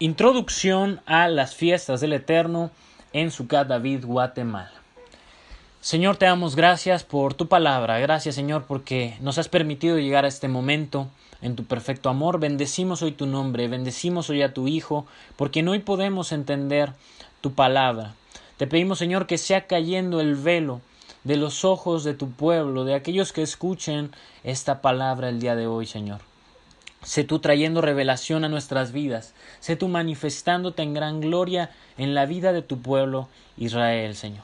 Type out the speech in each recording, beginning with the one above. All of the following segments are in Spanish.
Introducción a las fiestas del Eterno en Sucat David, Guatemala. Señor, te damos gracias por tu palabra. Gracias, Señor, porque nos has permitido llegar a este momento en tu perfecto amor. Bendecimos hoy tu nombre, bendecimos hoy a tu Hijo, porque hoy podemos entender tu palabra. Te pedimos, Señor, que sea cayendo el velo de los ojos de tu pueblo, de aquellos que escuchen esta palabra el día de hoy, Señor. Sé tú trayendo revelación a nuestras vidas, sé tú manifestándote en gran gloria en la vida de tu pueblo Israel, Señor.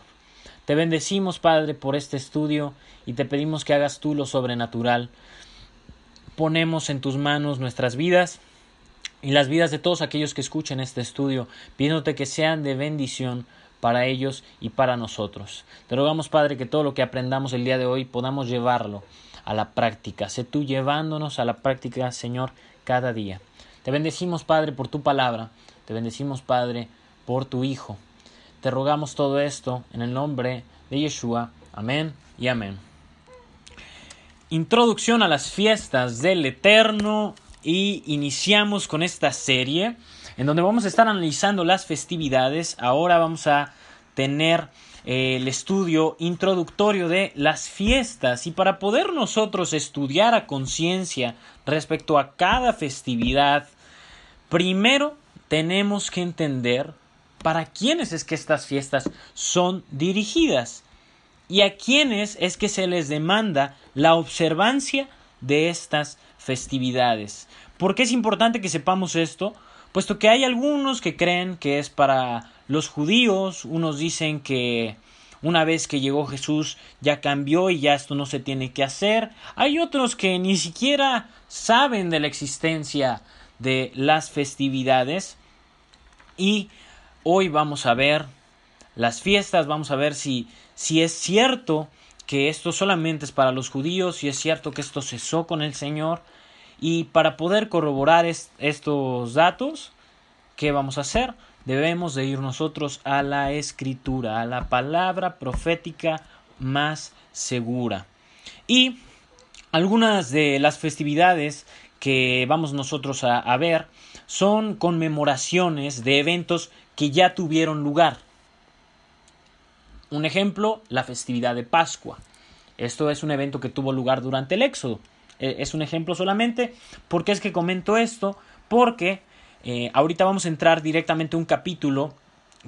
Te bendecimos, Padre, por este estudio y te pedimos que hagas tú lo sobrenatural. Ponemos en tus manos nuestras vidas y las vidas de todos aquellos que escuchen este estudio, pidiéndote que sean de bendición para ellos y para nosotros. Te rogamos, Padre, que todo lo que aprendamos el día de hoy podamos llevarlo a la práctica. Sé tú llevándonos a la práctica, Señor, cada día. Te bendecimos, Padre, por tu palabra. Te bendecimos, Padre, por tu Hijo. Te rogamos todo esto en el nombre de Yeshua. Amén y amén. Introducción a las fiestas del Eterno y iniciamos con esta serie en donde vamos a estar analizando las festividades. Ahora vamos a tener eh, el estudio introductorio de las fiestas y para poder nosotros estudiar a conciencia respecto a cada festividad, primero tenemos que entender para quiénes es que estas fiestas son dirigidas y a quiénes es que se les demanda la observancia de estas festividades. ¿Por qué es importante que sepamos esto? Puesto que hay algunos que creen que es para los judíos, unos dicen que una vez que llegó Jesús ya cambió y ya esto no se tiene que hacer. Hay otros que ni siquiera saben de la existencia de las festividades y Hoy vamos a ver las fiestas, vamos a ver si, si es cierto que esto solamente es para los judíos, si es cierto que esto cesó con el Señor. Y para poder corroborar estos datos, ¿qué vamos a hacer? Debemos de ir nosotros a la escritura, a la palabra profética más segura. Y algunas de las festividades que vamos nosotros a, a ver son conmemoraciones de eventos que ya tuvieron lugar. Un ejemplo, la festividad de Pascua. Esto es un evento que tuvo lugar durante el Éxodo. E, es un ejemplo solamente. ¿Por qué es que comento esto? Porque eh, ahorita vamos a entrar directamente a un capítulo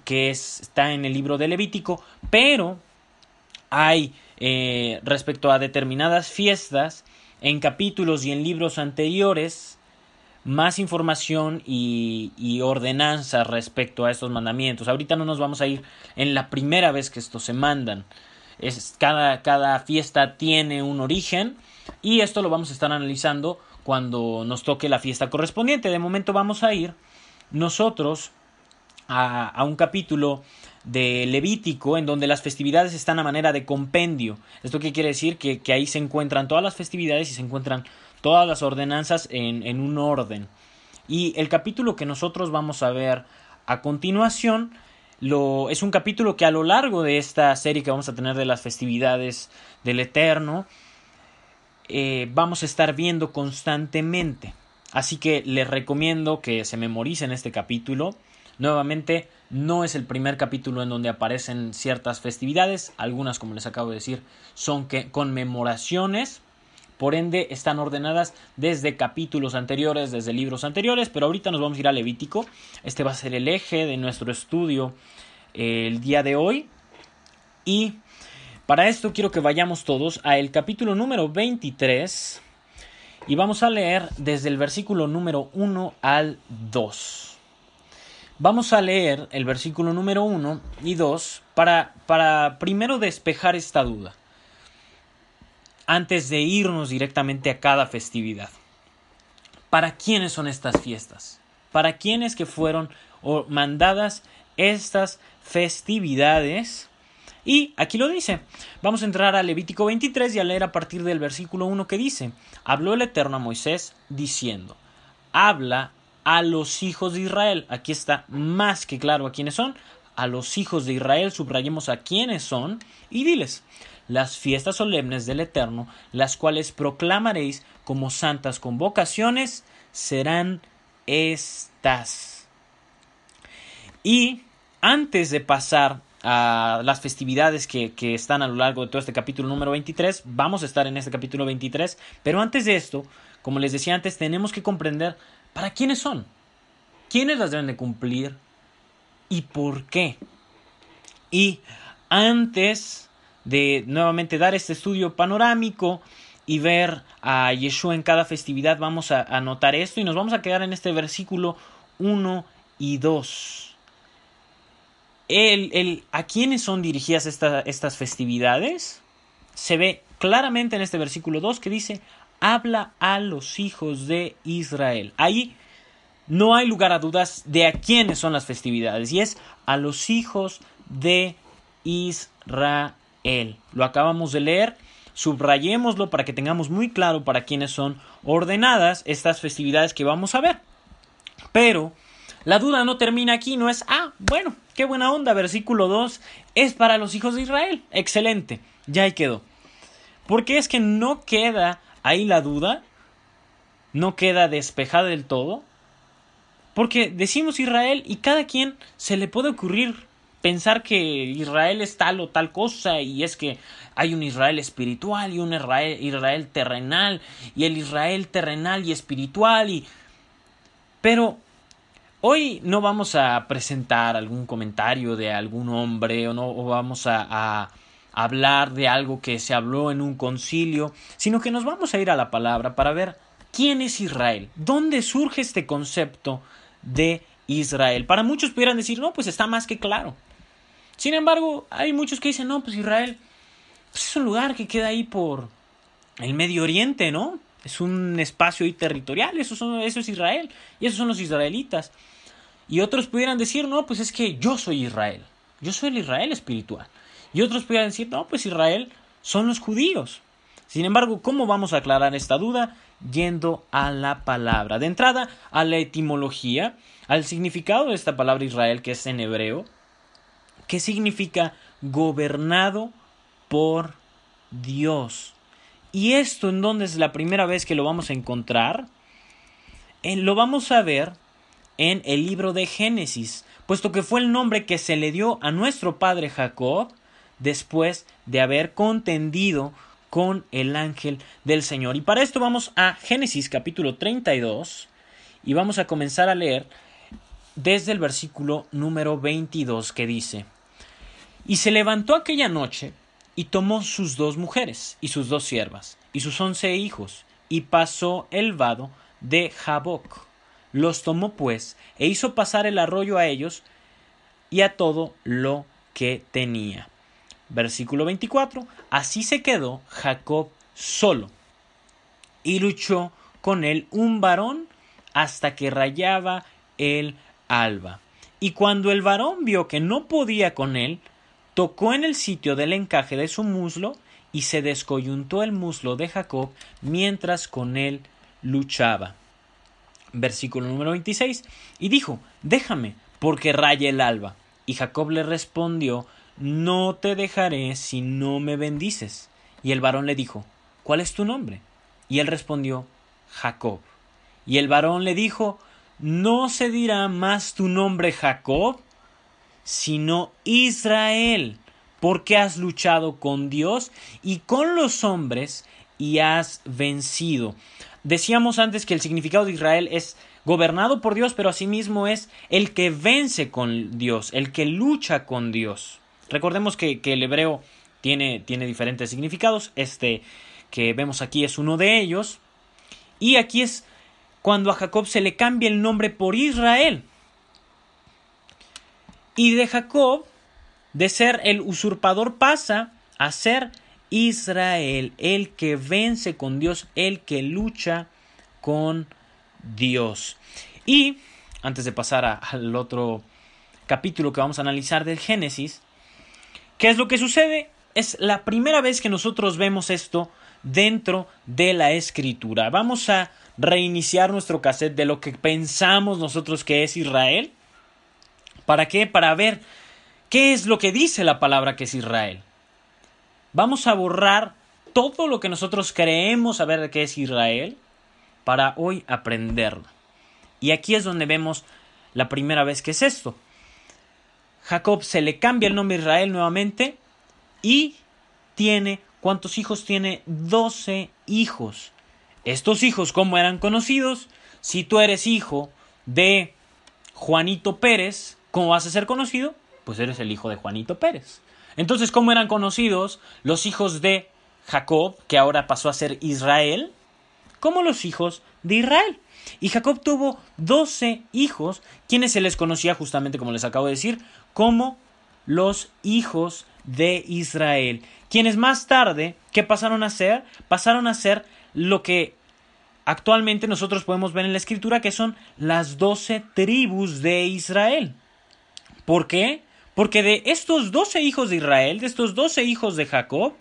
que está en el libro de Levítico, pero hay eh, respecto a determinadas fiestas en capítulos y en libros anteriores más información y, y, ordenanza respecto a estos mandamientos. Ahorita no nos vamos a ir en la primera vez que estos se mandan. Es, cada, cada fiesta tiene un origen y esto lo vamos a estar analizando cuando nos toque la fiesta correspondiente. De momento vamos a ir nosotros a, un capítulo de Levítico, en donde las festividades están a manera de compendio. ¿Esto qué quiere decir? Que, que ahí se encuentran todas las festividades y se encuentran todas las ordenanzas en, en un orden. Y el capítulo que nosotros vamos a ver a continuación lo, es un capítulo que a lo largo de esta serie que vamos a tener de las festividades del Eterno, eh, vamos a estar viendo constantemente. Así que les recomiendo que se memoricen este capítulo. Nuevamente, no es el primer capítulo en donde aparecen ciertas festividades. Algunas, como les acabo de decir, son que conmemoraciones por ende están ordenadas desde capítulos anteriores, desde libros anteriores, pero ahorita nos vamos a ir a Levítico. Este va a ser el eje de nuestro estudio eh, el día de hoy. Y para esto quiero que vayamos todos al capítulo número 23 y vamos a leer desde el versículo número 1 al 2. Vamos a leer el versículo número 1 y 2 para, para primero despejar esta duda, antes de irnos directamente a cada festividad. ¿Para quiénes son estas fiestas? ¿Para quiénes que fueron mandadas estas festividades? Y aquí lo dice. Vamos a entrar a Levítico 23 y a leer a partir del versículo 1 que dice, habló el Eterno a Moisés diciendo, habla a los hijos de Israel. Aquí está más que claro a quiénes son. A los hijos de Israel subrayemos a quiénes son y diles las fiestas solemnes del Eterno, las cuales proclamaréis como santas convocaciones, serán estas. Y antes de pasar a las festividades que, que, están a lo largo de todo este capítulo número 23, vamos a estar en este capítulo 23, pero antes de esto, como les decía antes, tenemos que comprender ¿Para quiénes son? ¿Quiénes las deben de cumplir? ¿Y por qué? Y antes de nuevamente dar este estudio panorámico y ver a Yeshua en cada festividad, vamos a anotar esto y nos vamos a quedar en este versículo 1 y 2. El, el, ¿A quiénes son dirigidas estas festividades? Se ve claramente en este versículo 2 que dice habla a los hijos de Israel. Ahí no hay lugar a dudas de a quiénes son las festividades y es a los hijos de Israel. Lo acabamos de leer, subrayémoslo para que tengamos muy claro para quiénes son ordenadas estas festividades que vamos a ver. Pero la duda no termina aquí, no es, ah, bueno, qué buena onda, versículo 2 es para los hijos de Israel. Excelente, ya ahí quedó. Porque es que no queda ahí la duda no queda despejada del todo. Porque decimos Israel y cada quien se le puede ocurrir pensar que Israel es tal o tal cosa y es que hay un Israel espiritual y un Israel, Israel terrenal y el Israel terrenal y espiritual y pero hoy no vamos a presentar algún comentario de algún hombre o no o vamos a hablar de algo que se habló en un concilio, sino que nos vamos a ir a la palabra para ver quién es Israel, dónde surge este concepto de Israel. Para muchos pudieran decir, no, pues está más que claro. Sin embargo, hay muchos que dicen, no, pues Israel pues es un lugar que queda ahí por el Medio Oriente, ¿no? Es un espacio ahí territorial, eso, eso es Israel, y esos son los israelitas. Y otros pudieran decir, no, pues es que yo soy Israel, yo soy el Israel espiritual. Y otros podrían decir, no, pues Israel son los judíos. Sin embargo, ¿cómo vamos a aclarar esta duda? Yendo a la palabra. De entrada, a la etimología, al significado de esta palabra Israel, que es en hebreo, que significa gobernado por Dios. ¿Y esto en dónde es la primera vez que lo vamos a encontrar? En, lo vamos a ver en el libro de Génesis, puesto que fue el nombre que se le dio a nuestro padre Jacob después de haber contendido con el ángel del Señor. Y para esto vamos a Génesis capítulo 32 y vamos a comenzar a leer desde el versículo número 22 que dice, Y se levantó aquella noche y tomó sus dos mujeres y sus dos siervas y sus once hijos y pasó el vado de Jaboc. Los tomó pues e hizo pasar el arroyo a ellos y a todo lo que tenía. Versículo 24. Así se quedó Jacob solo y luchó con él un varón hasta que rayaba el alba. Y cuando el varón vio que no podía con él, tocó en el sitio del encaje de su muslo y se descoyuntó el muslo de Jacob mientras con él luchaba. Versículo número 26. Y dijo, déjame, porque raya el alba. Y Jacob le respondió, no te dejaré si no me bendices. Y el varón le dijo, ¿cuál es tu nombre? Y él respondió, Jacob. Y el varón le dijo, no se dirá más tu nombre Jacob, sino Israel, porque has luchado con Dios y con los hombres y has vencido. Decíamos antes que el significado de Israel es gobernado por Dios, pero asimismo es el que vence con Dios, el que lucha con Dios. Recordemos que, el hebreo tiene, tiene diferentes significados. Este que vemos aquí es uno de ellos. Y aquí es cuando a Jacob se le cambia el nombre por Israel. Y de Jacob, de ser el usurpador, pasa a ser Israel, el que vence con Dios, el que lucha con Dios. Y antes de pasar al otro capítulo que vamos a analizar del Génesis, ¿qué es lo que sucede? Es la primera vez que nosotros vemos esto dentro de la escritura. Vamos a reiniciar nuestro cassette de lo que pensamos nosotros que es Israel. ¿Para qué? Para ver qué es lo que dice la palabra que es Israel. Vamos a borrar todo lo que nosotros creemos saber de qué es Israel para hoy aprenderlo. Y aquí es donde vemos la primera vez que es esto. Jacob se le cambia el nombre Israel nuevamente y tiene, ¿cuántos hijos tiene? Doce hijos. Estos hijos, ¿cómo eran conocidos? Si tú eres hijo de Juanito Pérez, ¿cómo vas a ser conocido? Pues eres el hijo de Juanito Pérez. Entonces, ¿cómo eran conocidos los hijos de Jacob, que ahora pasó a ser Israel? Como los hijos de Israel. Y Jacob tuvo doce hijos, quienes se les conocía justamente, como les acabo de decir, como los hijos de Israel. Quienes más tarde, ¿qué pasaron a ser? Pasaron a ser lo que actualmente nosotros podemos ver en la escritura que son las doce tribus de Israel. ¿Por qué? Porque de estos doce hijos de Israel, de estos doce hijos de Jacob,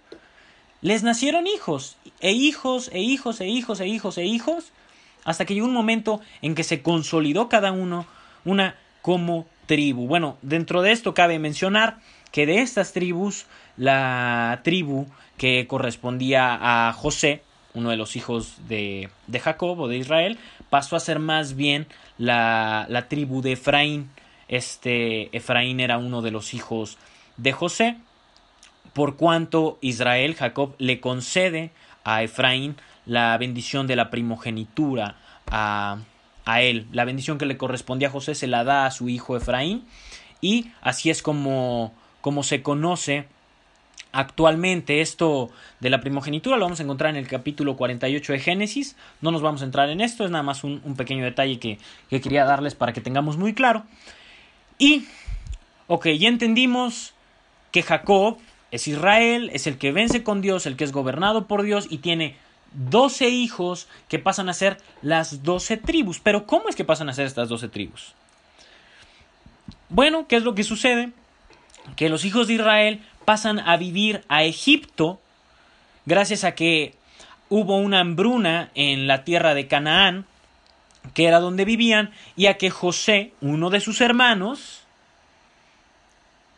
les nacieron hijos, e hijos, e hijos, e hijos, e hijos, e hijos, hasta que llegó un momento en que se consolidó cada uno una como tribu. Bueno, dentro de esto cabe mencionar que de estas tribus, la tribu que correspondía a José, uno de los hijos de, de Jacob o de Israel, pasó a ser más bien la, la tribu de Efraín. Este Efraín era uno de los hijos de José, por cuanto Israel, Jacob, le concede a Efraín la bendición de la primogenitura a, a él. La bendición que le correspondía a José se la da a su hijo Efraín y así es como, como se conoce Actualmente esto de la primogenitura lo vamos a encontrar en el capítulo 48 de Génesis. No nos vamos a entrar en esto, es nada más un, pequeño detalle que, que, quería darles para que tengamos muy claro. Y, ok, ya entendimos que Jacob es Israel, es el que vence con Dios, el que es gobernado por Dios y tiene 12 hijos que pasan a ser las 12 tribus. Pero ¿cómo es que pasan a ser estas 12 tribus? Bueno, ¿qué es lo que sucede? Que los hijos de Israel pasan a vivir a Egipto gracias a que hubo una hambruna en la tierra de Canaán, que era donde vivían, y a que José, uno de sus hermanos,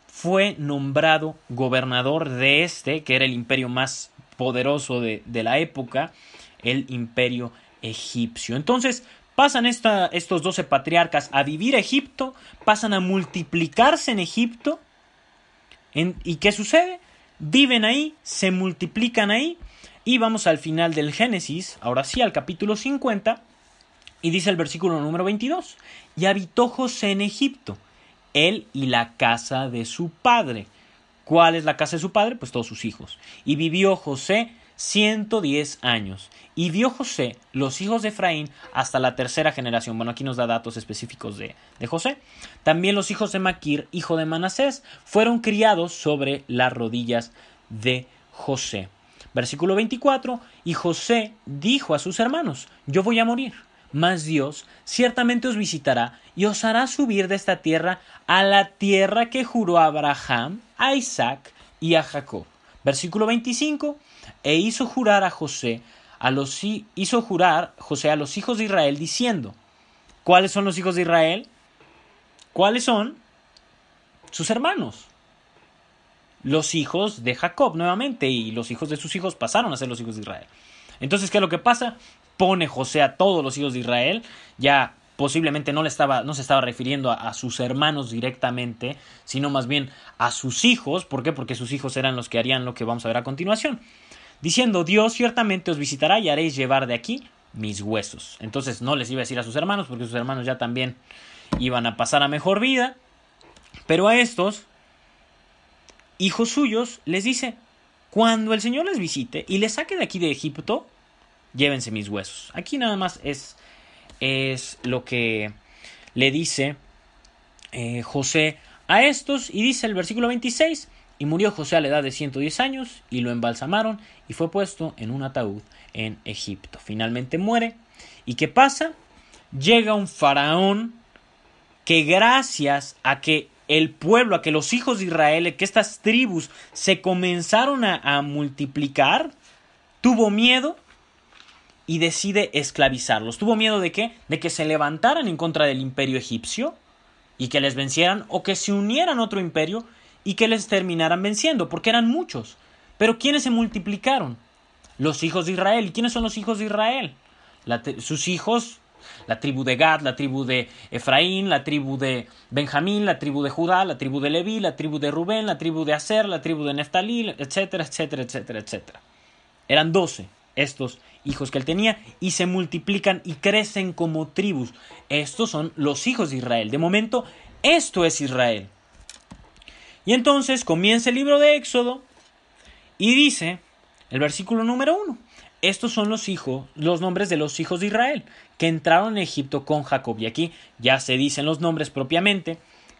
fue nombrado gobernador de este, que era el imperio más poderoso de, la época, el imperio egipcio. Entonces, pasan estos doce patriarcas a vivir a Egipto, pasan a multiplicarse en Egipto, ¿Y qué sucede? Viven ahí, se multiplican ahí, y vamos al final del Génesis, ahora sí, al capítulo 50, y dice el versículo número 22, y habitó José en Egipto, él y la casa de su padre. ¿Cuál es la casa de su padre? Pues todos sus hijos. Y vivió José 110 años. Y vio José los hijos de Efraín hasta la tercera generación. Bueno, aquí nos da datos específicos de, de, José. También los hijos de Maquir, hijo de Manasés, fueron criados sobre las rodillas de José. Versículo 24. Y José dijo a sus hermanos, yo voy a morir, mas Dios ciertamente os visitará y os hará subir de esta tierra a la tierra que juró a Abraham, a Isaac y a Jacob. Versículo 25 e hizo jurar a José a los hizo jurar José a los hijos de Israel diciendo ¿Cuáles son los hijos de Israel? ¿Cuáles son? Sus hermanos. Los hijos de Jacob nuevamente y los hijos de sus hijos pasaron a ser los hijos de Israel. Entonces, ¿qué es lo que pasa? Pone José a todos los hijos de Israel, ya posiblemente no, le estaba, no se estaba refiriendo a, a, sus hermanos directamente, sino más bien a sus hijos. ¿Por qué? Porque sus hijos eran los que harían lo que vamos a ver a continuación. diciendo, Dios ciertamente os visitará y haréis llevar de aquí mis huesos. Entonces no les iba a decir a sus hermanos, porque sus hermanos ya también iban a pasar a mejor vida, pero a estos hijos suyos les dice, cuando el Señor les visite y les saque de aquí de Egipto, llévense mis huesos. Aquí nada más es, es lo que le dice eh, José a estos y dice el versículo 26, y murió José a la edad de 110 años y lo embalsamaron y fue puesto en un ataúd en Egipto. Finalmente muere. ¿Y qué pasa? Llega un faraón que gracias a que el pueblo, a que los hijos de Israel, que estas tribus se comenzaron a, multiplicar, tuvo miedo y decide esclavizarlos. ¿Tuvo miedo de qué? De que se levantaran en contra del imperio egipcio y que les vencieran o que se unieran a otro imperio y que les terminaran venciendo, porque eran muchos. Pero ¿quiénes se multiplicaron? Los hijos de Israel. ¿Y quiénes son los hijos de Israel? sus hijos la tribu de Gad, la tribu de Efraín, la tribu de Benjamín, la tribu de Judá, la tribu de Leví, la tribu de Rubén, la tribu de Aser, la tribu de Neftalí, etcétera, etcétera, etcétera, etcétera. Eran doce estos hijos que él tenía y se multiplican y crecen como tribus. Estos son los hijos de Israel. De momento, esto es Israel. Y entonces comienza el libro de Éxodo y dice el versículo número uno. Estos son los hijos, los nombres de los hijos de Israel que entraron en Egipto con Jacob. Y aquí ya se dicen los nombres propiamente.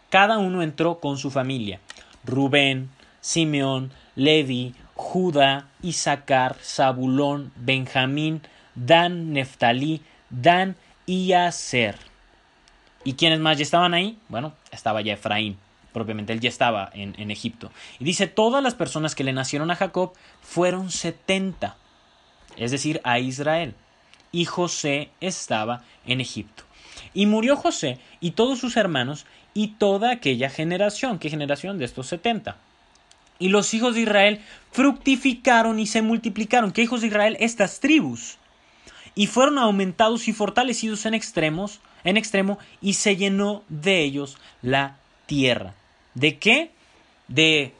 Cada uno entró con su familia. Rubén, Simeón, Levi, Judá, Isaacar, Zabulón, Benjamín, Dan, Neftalí, Dan y Aser. ¿Y quiénes más ya estaban ahí? Bueno, estaba ya Efraín, propiamente, él ya estaba en, en Egipto. Y dice, todas las personas que le nacieron a Jacob fueron setenta es decir, a Israel. Y José estaba en Egipto. Y murió José y todos sus hermanos y toda aquella generación. ¿Qué generación? De estos setenta. Y los hijos de Israel fructificaron y se multiplicaron. ¿Qué hijos de Israel? Estas tribus. Y fueron aumentados y fortalecidos en extremos, en extremo, y se llenó de ellos la tierra. ¿De qué? De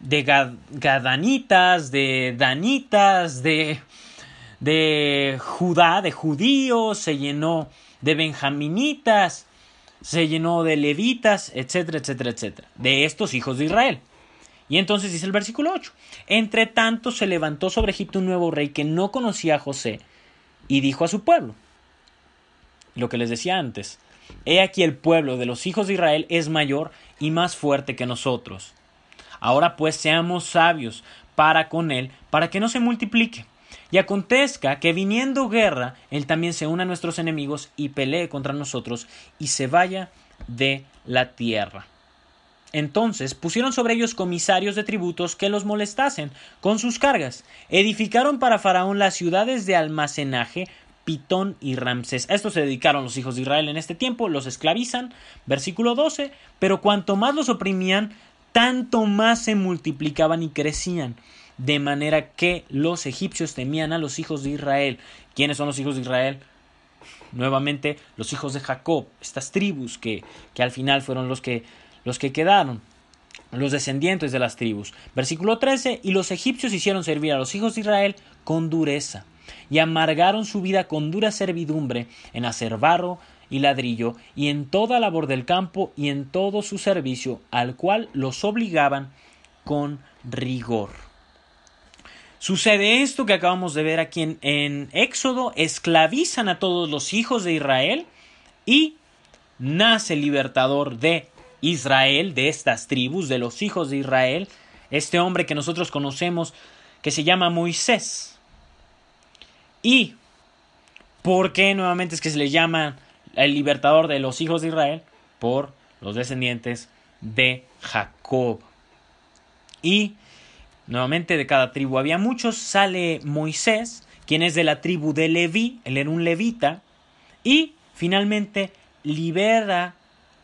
de gadanitas, de danitas, de de Judá, de judíos, se llenó de benjaminitas, se llenó de levitas, etcétera, etcétera, etcétera, de estos hijos de Israel. Y entonces dice el versículo 8, entre tanto se levantó sobre Egipto un nuevo rey que no conocía a José y dijo a su pueblo, lo que les decía antes, he aquí el pueblo de los hijos de Israel es mayor y más fuerte que nosotros. Ahora pues seamos sabios para con él, para que no se multiplique y acontezca que viniendo guerra, él también se una a nuestros enemigos y pelee contra nosotros y se vaya de la tierra. Entonces pusieron sobre ellos comisarios de tributos que los molestasen con sus cargas. Edificaron para Faraón las ciudades de almacenaje, Pitón y Ramsés. A esto se dedicaron los hijos de Israel en este tiempo, los esclavizan. Versículo 12. Pero cuanto más los oprimían, tanto más se multiplicaban y crecían de manera que los egipcios temían a los hijos de Israel. ¿Quiénes son los hijos de Israel? Nuevamente los hijos de Jacob, estas tribus que, que al final fueron los que, los que quedaron, los descendientes de las tribus. Versículo 13, y los egipcios hicieron servir a los hijos de Israel con dureza, y amargaron su vida con dura servidumbre en hacer barro y ladrillo, y en toda labor del campo y en todo su servicio, al cual los obligaban con rigor. Sucede esto que acabamos de ver aquí en, Éxodo, esclavizan a todos los hijos de Israel y nace el libertador de Israel, de estas tribus, de los hijos de Israel, este hombre que nosotros conocemos que se llama Moisés. ¿Y por qué nuevamente es que se le llama el libertador de los hijos de Israel? Por los descendientes de Jacob. Y Nuevamente de cada tribu había muchos. Sale Moisés, quien es de la tribu de Leví, él era un levita. Y finalmente libera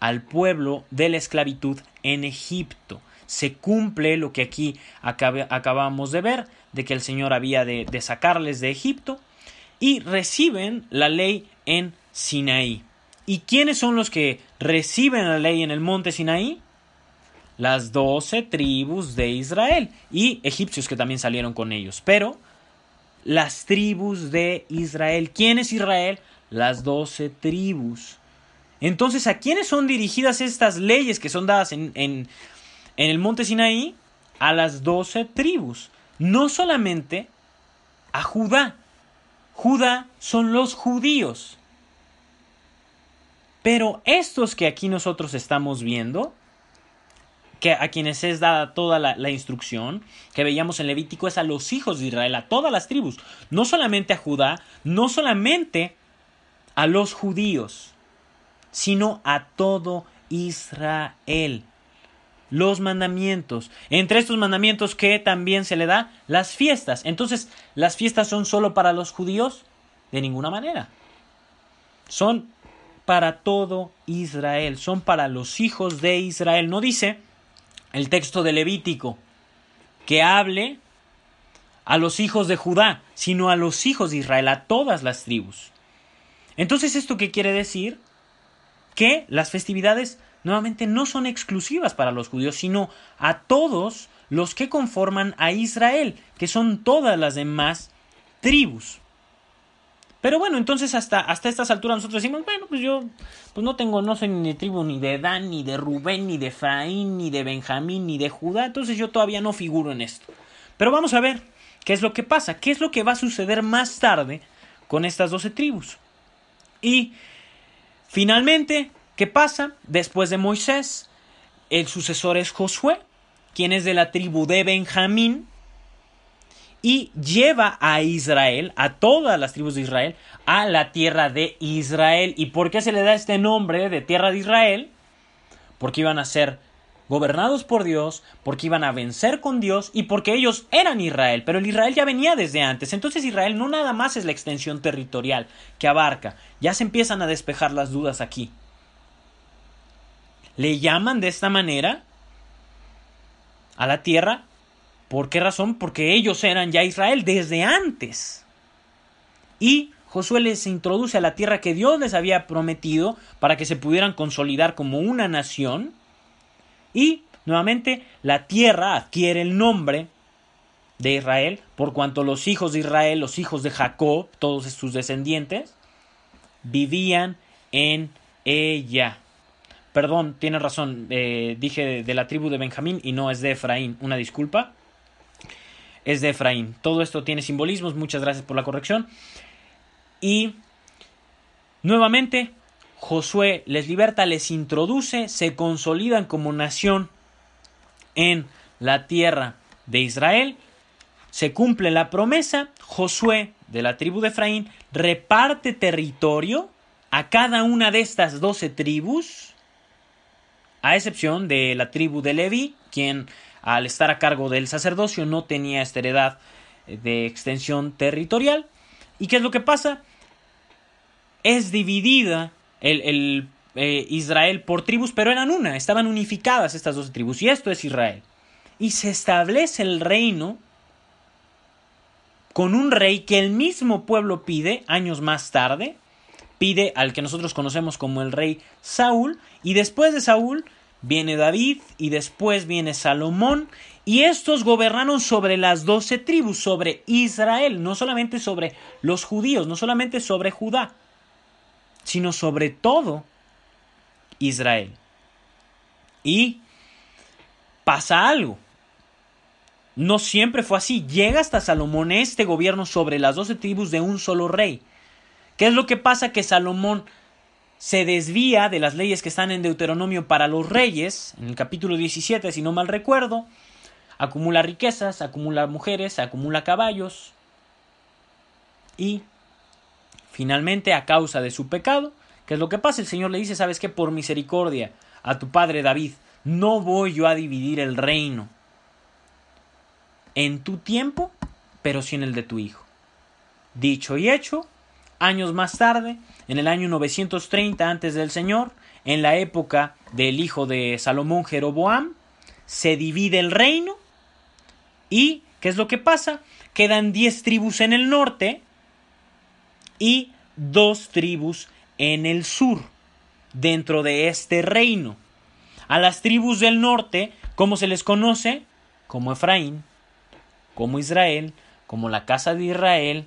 al pueblo de la esclavitud en Egipto. Se cumple lo que aquí acabamos de ver, de que el Señor había de, de sacarles de Egipto. Y reciben la ley en Sinaí. ¿Y quiénes son los que reciben la ley en el monte Sinaí? las doce tribus de Israel y egipcios que también salieron con ellos. Pero las tribus de Israel. ¿Quién es Israel? Las doce tribus. Entonces, ¿a quiénes son dirigidas estas leyes que son dadas en, en, el monte Sinaí? A las doce tribus. No solamente a Judá. Judá son los judíos. Pero estos que aquí nosotros estamos viendo, que a quienes es dada toda la, instrucción que veíamos en Levítico es a los hijos de Israel, a todas las tribus, no solamente a Judá, no solamente a los judíos, sino a todo Israel. Los mandamientos. Entre estos mandamientos que también se le da las fiestas. Entonces, ¿las fiestas son solo para los judíos? De ninguna manera. Son para todo Israel, son para los hijos de Israel. No dice el texto de Levítico que hable a los hijos de Judá, sino a los hijos de Israel, a todas las tribus. Entonces, ¿esto qué quiere decir? Que las festividades nuevamente no son exclusivas para los judíos, sino a todos los que conforman a Israel, que son todas las demás tribus. Pero bueno, entonces hasta, hasta estas alturas nosotros decimos, bueno, pues yo pues no tengo, no soy ni de tribu ni de Dan, ni de Rubén, ni de Efraín, ni de Benjamín, ni de Judá, entonces yo todavía no figuro en esto. Pero vamos a ver qué es lo que pasa, qué es lo que va a suceder más tarde con estas doce tribus. Y finalmente, ¿qué pasa? Después de Moisés, el sucesor es Josué, quien es de la tribu de Benjamín, y lleva a Israel, a todas las tribus de Israel, a la tierra de Israel. ¿Y por qué se le da este nombre de tierra de Israel? Porque iban a ser gobernados por Dios, porque iban a vencer con Dios y porque ellos eran Israel, pero el Israel ya venía desde antes. Entonces Israel no nada más es la extensión territorial que abarca, ya se empiezan a despejar las dudas aquí. Le llaman de esta manera a la tierra ¿Por qué razón? Porque ellos eran ya Israel desde antes. Y Josué les introduce a la tierra que Dios les había prometido para que se pudieran consolidar como una nación. Y nuevamente la tierra adquiere el nombre de Israel, por cuanto los hijos de Israel, los hijos de Jacob, todos sus descendientes, vivían en ella. Perdón, tiene razón, eh, dije de la tribu de Benjamín y no es de Efraín, una disculpa es de Efraín. Todo esto tiene simbolismos, muchas gracias por la corrección. Y nuevamente Josué les liberta, les introduce, se consolidan como nación en la tierra de Israel. Se cumple la promesa, Josué de la tribu de Efraín reparte territorio a cada una de estas doce tribus, a excepción de la tribu de Leví, quien al estar a cargo del sacerdocio no tenía esta heredad eh, de extensión territorial. ¿Y qué es lo que pasa? Es dividida el, eh, Israel por tribus, pero eran una, estaban unificadas estas dos tribus, y esto es Israel. Y se establece el reino con un rey que el mismo pueblo pide años más tarde, pide al que nosotros conocemos como el rey Saúl, y después de Saúl viene David y después viene Salomón y estos gobernaron sobre las doce tribus, sobre Israel, no solamente sobre los judíos, no solamente sobre Judá, sino sobre todo Israel. Y pasa algo. No siempre fue así. Llega hasta Salomón este gobierno sobre las doce tribus de un solo rey. ¿Qué es lo que pasa? Que Salomón se desvía de las leyes que están en Deuteronomio para los reyes, en el capítulo 17, si no mal recuerdo, acumula riquezas, acumula mujeres, acumula caballos y finalmente a causa de su pecado, ¿qué es lo que pasa? El Señor le dice, sabes que por misericordia a tu padre David, no voy yo a dividir el reino en tu tiempo, pero sí en el de tu hijo. Dicho y hecho, años más tarde, en el año 930 antes del Señor, en la época del hijo de Salomón Jeroboam, se divide el reino y ¿qué es lo que pasa? Quedan 10 tribus en el norte y dos tribus en el sur dentro de este reino. A las tribus del norte, ¿cómo se les conoce? Como Efraín, como Israel, como la casa de Israel,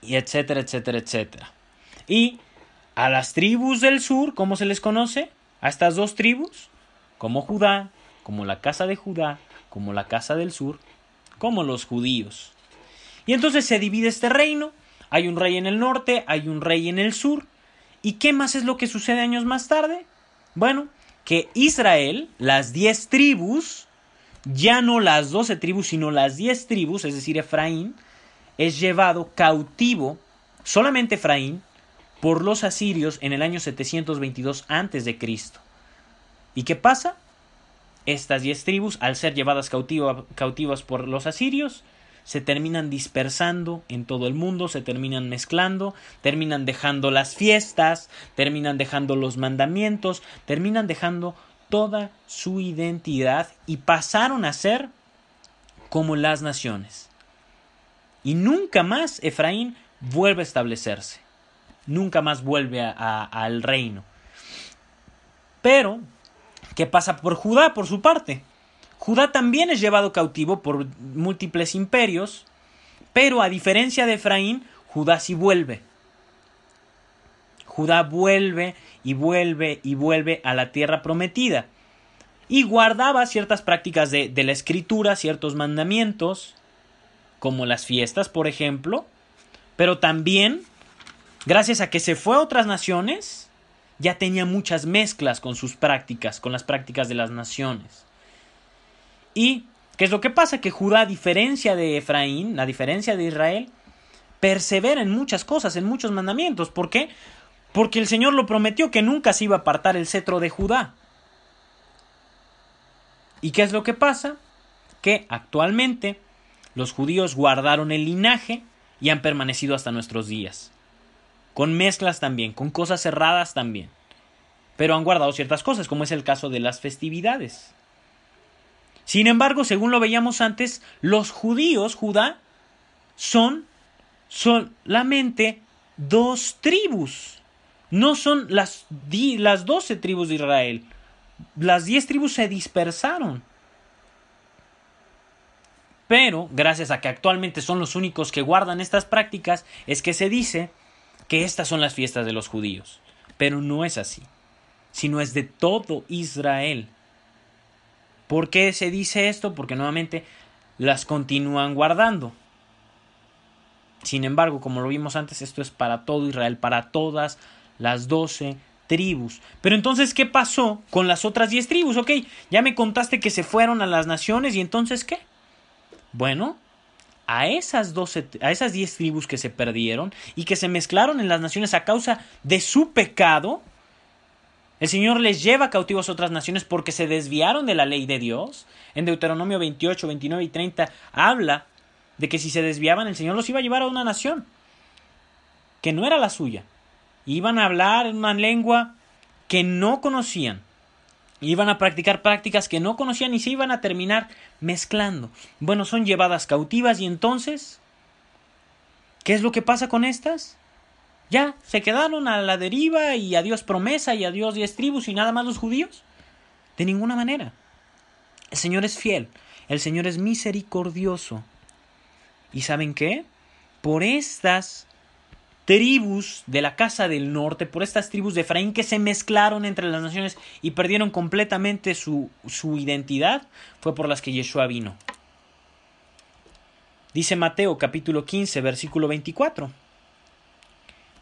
y etcétera, etcétera, etcétera. Y a las tribus del sur, ¿cómo se les conoce? A estas dos tribus, como Judá, como la casa de Judá, como la casa del sur, como los judíos. Y entonces se divide este reino, hay un rey en el norte, hay un rey en el sur. ¿Y qué más es lo que sucede años más tarde? Bueno, que Israel, las diez tribus, ya no las doce tribus, sino las diez tribus, es decir, Efraín, es llevado cautivo, solamente Efraín, por los asirios en el año 722 a.C. ¿Y qué pasa? Estas diez tribus, al ser llevadas cautivas por los asirios, se terminan dispersando en todo el mundo, se terminan mezclando, terminan dejando las fiestas, terminan dejando los mandamientos, terminan dejando toda su identidad y pasaron a ser como las naciones. Y nunca más Efraín vuelve a establecerse, nunca más vuelve al reino. Pero, ¿qué pasa por Judá por su parte? Judá también es llevado cautivo por múltiples imperios, pero a diferencia de Efraín, Judá sí vuelve. Judá vuelve y vuelve y vuelve a la tierra prometida. Y guardaba ciertas prácticas de, de la escritura, ciertos mandamientos, como las fiestas, por ejemplo, pero también, gracias a que se fue a otras naciones, ya tenía muchas mezclas con sus prácticas, con las prácticas de las naciones. Y, ¿qué es lo que pasa? Que Judá, a diferencia de Efraín, a diferencia de Israel, persevera en muchas cosas, en muchos mandamientos. ¿Por qué? Porque el Señor lo prometió que nunca se iba a apartar el cetro de Judá. ¿Y qué es lo que pasa? Que actualmente los judíos guardaron el linaje y han permanecido hasta nuestros días. Con mezclas también, con cosas cerradas también. Pero han guardado ciertas cosas, como es el caso de las festividades. Sin embargo, según lo veíamos antes, los judíos, Judá, son solamente dos tribus. No son las, las doce tribus de Israel. Las diez tribus se dispersaron. Pero, gracias a que actualmente son los únicos que guardan estas prácticas, es que se dice que estas son las fiestas de los judíos. Pero no es así, sino es de todo Israel. ¿Por qué se dice esto? Porque nuevamente las continúan guardando. Sin embargo, como lo vimos antes, esto es para todo Israel, para todas las doce tribus. Pero entonces, ¿qué pasó con las otras diez tribus? Ok, ya me contaste que se fueron a las naciones y entonces, ¿qué? Bueno, a esas, doce, a esas diez tribus que se perdieron y que se mezclaron en las naciones a causa de su pecado, el Señor les lleva cautivos a otras naciones porque se desviaron de la ley de Dios. En Deuteronomio 28, 29 y 30 habla de que si se desviaban el Señor los iba a llevar a una nación que no era la suya. Iban a hablar en una lengua que no conocían. Iban a practicar prácticas que no conocían y se iban a terminar mezclando. Bueno, son llevadas cautivas y entonces, ¿qué es lo que pasa con estas? Ya, se quedaron a la deriva y adiós promesa y adiós diez tribus y nada más los judíos. De ninguna manera. El Señor es fiel, el Señor es misericordioso. ¿Y saben qué? Por estas tribus de la casa del norte, por estas tribus de Efraín que se mezclaron entre las naciones y perdieron completamente su, su identidad, fue por las que Yeshua vino. Dice Mateo capítulo 15, versículo 24.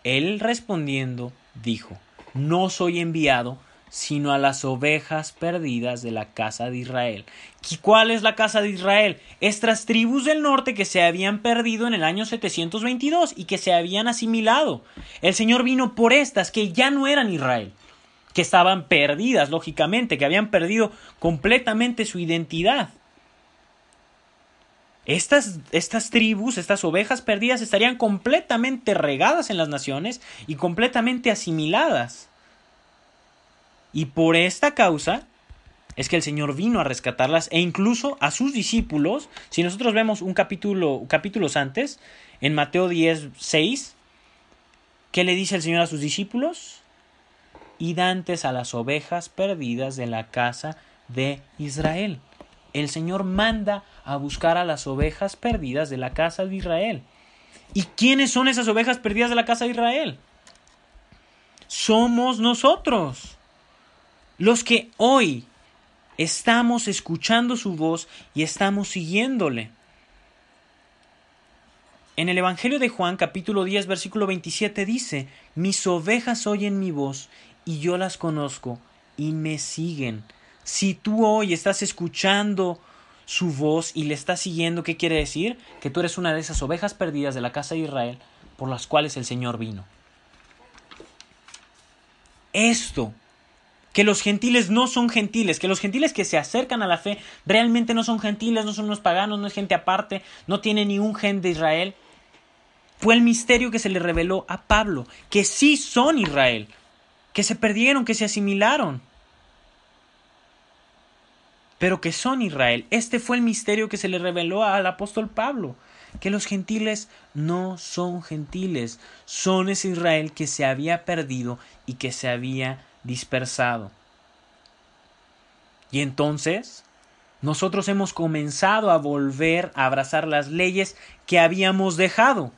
Él respondiendo dijo, No soy enviado sino a las ovejas perdidas de la casa de Israel. ¿Y cuál es la casa de Israel? Estas tribus del norte que se habían perdido en el año 722 y que se habían asimilado. El Señor vino por estas que ya no eran Israel, que estaban perdidas, lógicamente, que habían perdido completamente su identidad. Estas, estas tribus, estas ovejas perdidas estarían completamente regadas en las naciones y completamente asimiladas. Y por esta causa es que el Señor vino a rescatarlas e incluso a sus discípulos. Si nosotros vemos un capítulo, capítulos antes, en Mateo 10, 6, ¿qué le dice el Señor a sus discípulos? Y dantes a las ovejas perdidas de la casa de Israel. El Señor manda a buscar a las ovejas perdidas de la casa de Israel. ¿Y quiénes son esas ovejas perdidas de la casa de Israel? Somos nosotros, los que hoy estamos escuchando su voz y estamos siguiéndole. En el Evangelio de Juan capítulo 10 versículo 27 dice, mis ovejas oyen mi voz y yo las conozco y me siguen. Si tú hoy estás escuchando su voz y le estás siguiendo, ¿qué quiere decir? Que tú eres una de esas ovejas perdidas de la casa de Israel por las cuales el Señor vino. Esto, que los gentiles no son gentiles, que los gentiles que se acercan a la fe realmente no son gentiles, no son unos paganos, no es gente aparte, no tiene ni un gen de Israel, fue el misterio que se le reveló a Pablo, que sí son Israel, que se perdieron, que se asimilaron pero que son Israel. Este fue el misterio que se le reveló al apóstol Pablo, que los gentiles no son gentiles, son ese Israel que se había perdido y que se había dispersado. Y entonces, nosotros hemos comenzado a volver a abrazar las leyes que habíamos dejado.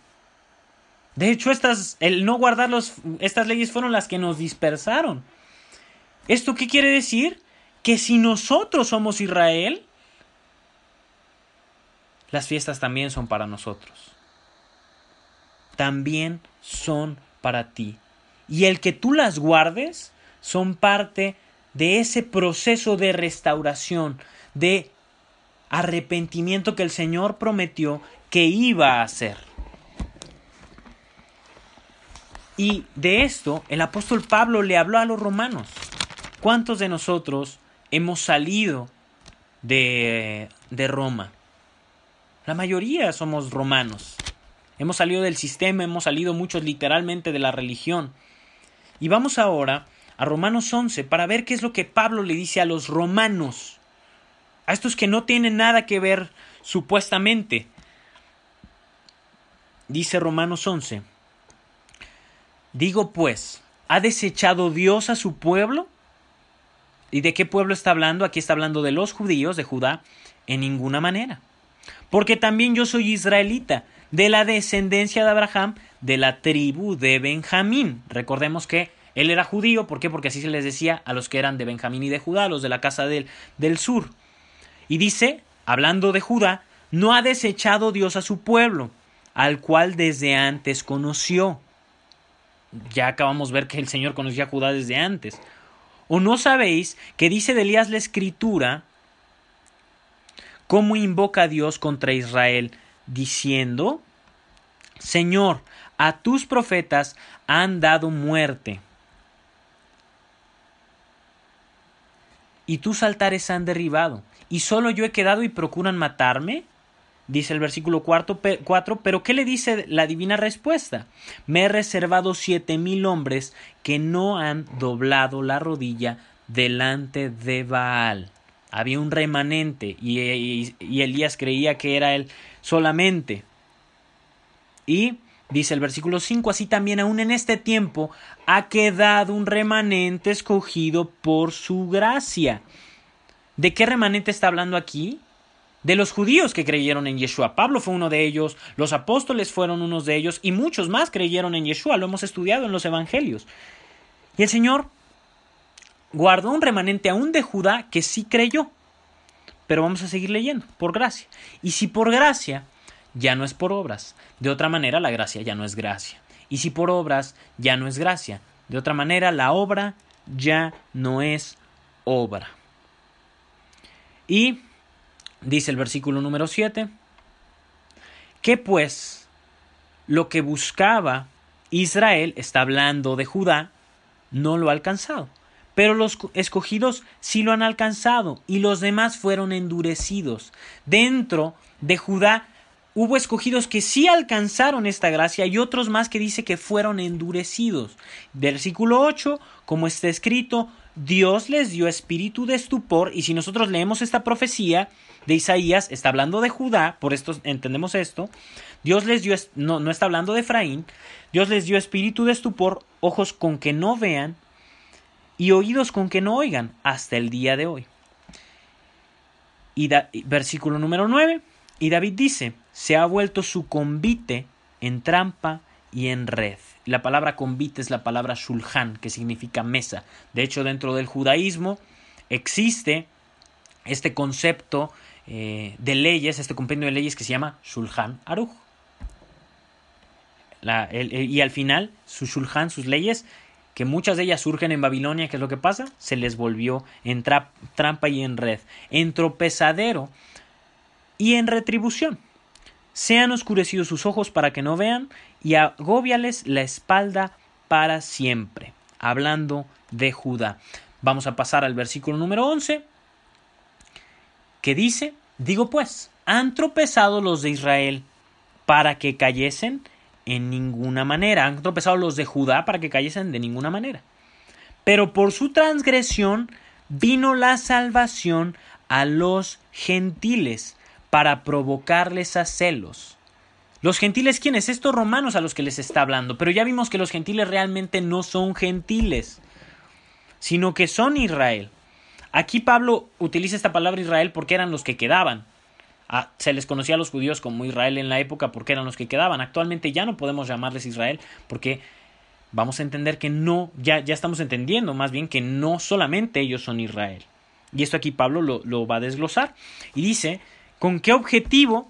De hecho, estas, el no guardar estas leyes fueron las que nos dispersaron. ¿Esto qué quiere decir? Que si nosotros somos Israel, las fiestas también son para nosotros. También son para ti. Y el que tú las guardes son parte de ese proceso de restauración, de arrepentimiento que el Señor prometió que iba a hacer. Y de esto el apóstol Pablo le habló a los romanos. ¿Cuántos de nosotros hemos salido de, de Roma. La mayoría somos romanos. Hemos salido del sistema, hemos salido muchos literalmente de la religión. Y vamos ahora a Romanos 11 para ver qué es lo que Pablo le dice a los romanos, a estos que no tienen nada que ver supuestamente. Dice Romanos 11, digo pues, ¿ha desechado Dios a su pueblo? ¿Y de qué pueblo está hablando? Aquí está hablando de los judíos, de Judá, en ninguna manera. Porque también yo soy israelita, de la descendencia de Abraham, de la tribu de Benjamín. Recordemos que él era judío, ¿por qué? Porque así se les decía a los que eran de Benjamín y de Judá, los de la casa del, del sur. Y dice, hablando de Judá, no ha desechado Dios a su pueblo, al cual desde antes conoció. Ya acabamos de ver que el Señor conocía a Judá desde antes. ¿O no sabéis que dice de Elías la escritura cómo invoca a Dios contra Israel, diciendo, Señor, a tus profetas han dado muerte, y tus altares han derribado, y solo yo he quedado y procuran matarme? Dice el versículo 4, pero ¿qué le dice la divina respuesta? Me he reservado siete mil hombres que no han doblado la rodilla delante de Baal. Había un remanente y, y Elías creía que era él solamente. Y dice el versículo 5, así también aún en este tiempo ha quedado un remanente escogido por su gracia. ¿De qué remanente está hablando aquí? De los judíos que creyeron en Yeshua. Pablo fue uno de ellos, los apóstoles fueron unos de ellos y muchos más creyeron en Yeshua, lo hemos estudiado en los evangelios. Y el Señor guardó un remanente aún de Judá que sí creyó. Pero vamos a seguir leyendo, por gracia. Y si por gracia, ya no es por obras. De otra manera, la gracia ya no es gracia. Y si por obras, ya no es gracia. De otra manera, la obra ya no es obra. Y Dice el versículo número 7, que pues lo que buscaba Israel, está hablando de Judá, no lo ha alcanzado. Pero los escogidos sí lo han alcanzado y los demás fueron endurecidos. Dentro de Judá hubo escogidos que sí alcanzaron esta gracia y otros más que dice que fueron endurecidos. Versículo 8, como está escrito, Dios les dio espíritu de estupor y si nosotros leemos esta profecía, de Isaías, está hablando de Judá, por esto entendemos esto. Dios les dio, no, no está hablando de Efraín, Dios les dio espíritu de estupor, ojos con que no vean y oídos con que no oigan hasta el día de hoy. Y versículo número 9. Y David dice, se ha vuelto su convite en trampa y en red. La palabra convite es la palabra shulhan, que significa mesa. De hecho, dentro del judaísmo existe este concepto eh, de leyes, este compendio de leyes que se llama Shulhan Aruch. y al final, su Shulhan, sus leyes, que muchas de ellas surgen en Babilonia, ¿qué es lo que pasa? Se les volvió en trampa y en red, en tropezadero y en retribución. Sean oscurecidos sus ojos para que no vean y agóbiales la espalda para siempre. Hablando de Judá. Vamos a pasar al versículo número 11 que dice, digo pues, han tropezado los de Israel para que cayesen en ninguna manera, han tropezado los de Judá para que cayesen de ninguna manera. Pero por su transgresión vino la salvación a los gentiles para provocarles a celos. Los gentiles, ¿quiénes? Estos romanos a los que les está hablando. Pero ya vimos que los gentiles realmente no son gentiles, sino que son Israel. Aquí Pablo utiliza esta palabra Israel porque eran los que quedaban. Ah, se les conocía a los judíos como Israel en la época porque eran los que quedaban. Actualmente ya no podemos llamarles Israel porque vamos a entender que no, ya, ya estamos entendiendo más bien que no solamente ellos son Israel. Y esto aquí Pablo lo, lo va a desglosar. Y dice, ¿con qué objetivo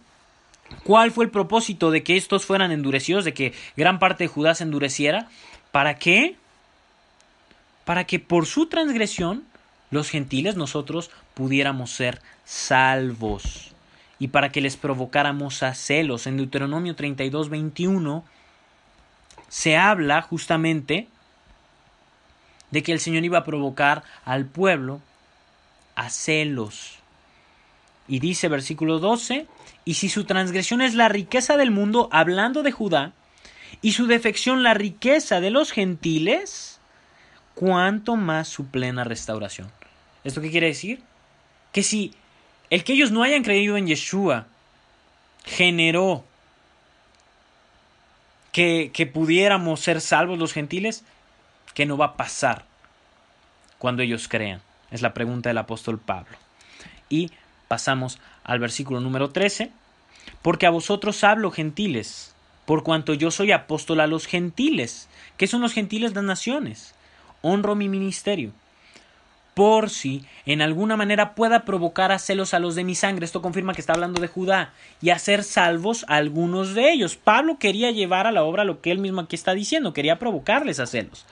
¿Cuál fue el propósito de que estos fueran endurecidos, de que gran parte de Judá se endureciera? ¿Para qué? Para que por su transgresión los gentiles nosotros pudiéramos ser salvos y para que les provocáramos a celos. En Deuteronomio 32, 21 se habla justamente de que el Señor iba a provocar al pueblo a celos. Y dice versículo 12, y si su transgresión es la riqueza del mundo, hablando de Judá, y su defección la riqueza de los gentiles, cuánto más su plena restauración. ¿Esto qué quiere decir? Que si el que ellos no hayan creído en Yeshua generó que, que pudiéramos ser salvos los gentiles, ¿qué no va a pasar cuando ellos crean? Es la pregunta del apóstol Pablo. Y pasamos al versículo número 13. Porque a vosotros hablo gentiles, por cuanto yo soy apóstol a los gentiles. ¿Qué son los gentiles? Las naciones. Honro mi ministerio por si en alguna manera pueda provocar a celos a los de mi sangre. Esto confirma que está hablando de Judá y hacer salvos a algunos de ellos. Pablo quería llevar a la obra lo que él mismo aquí está diciendo, quería provocarles a celos.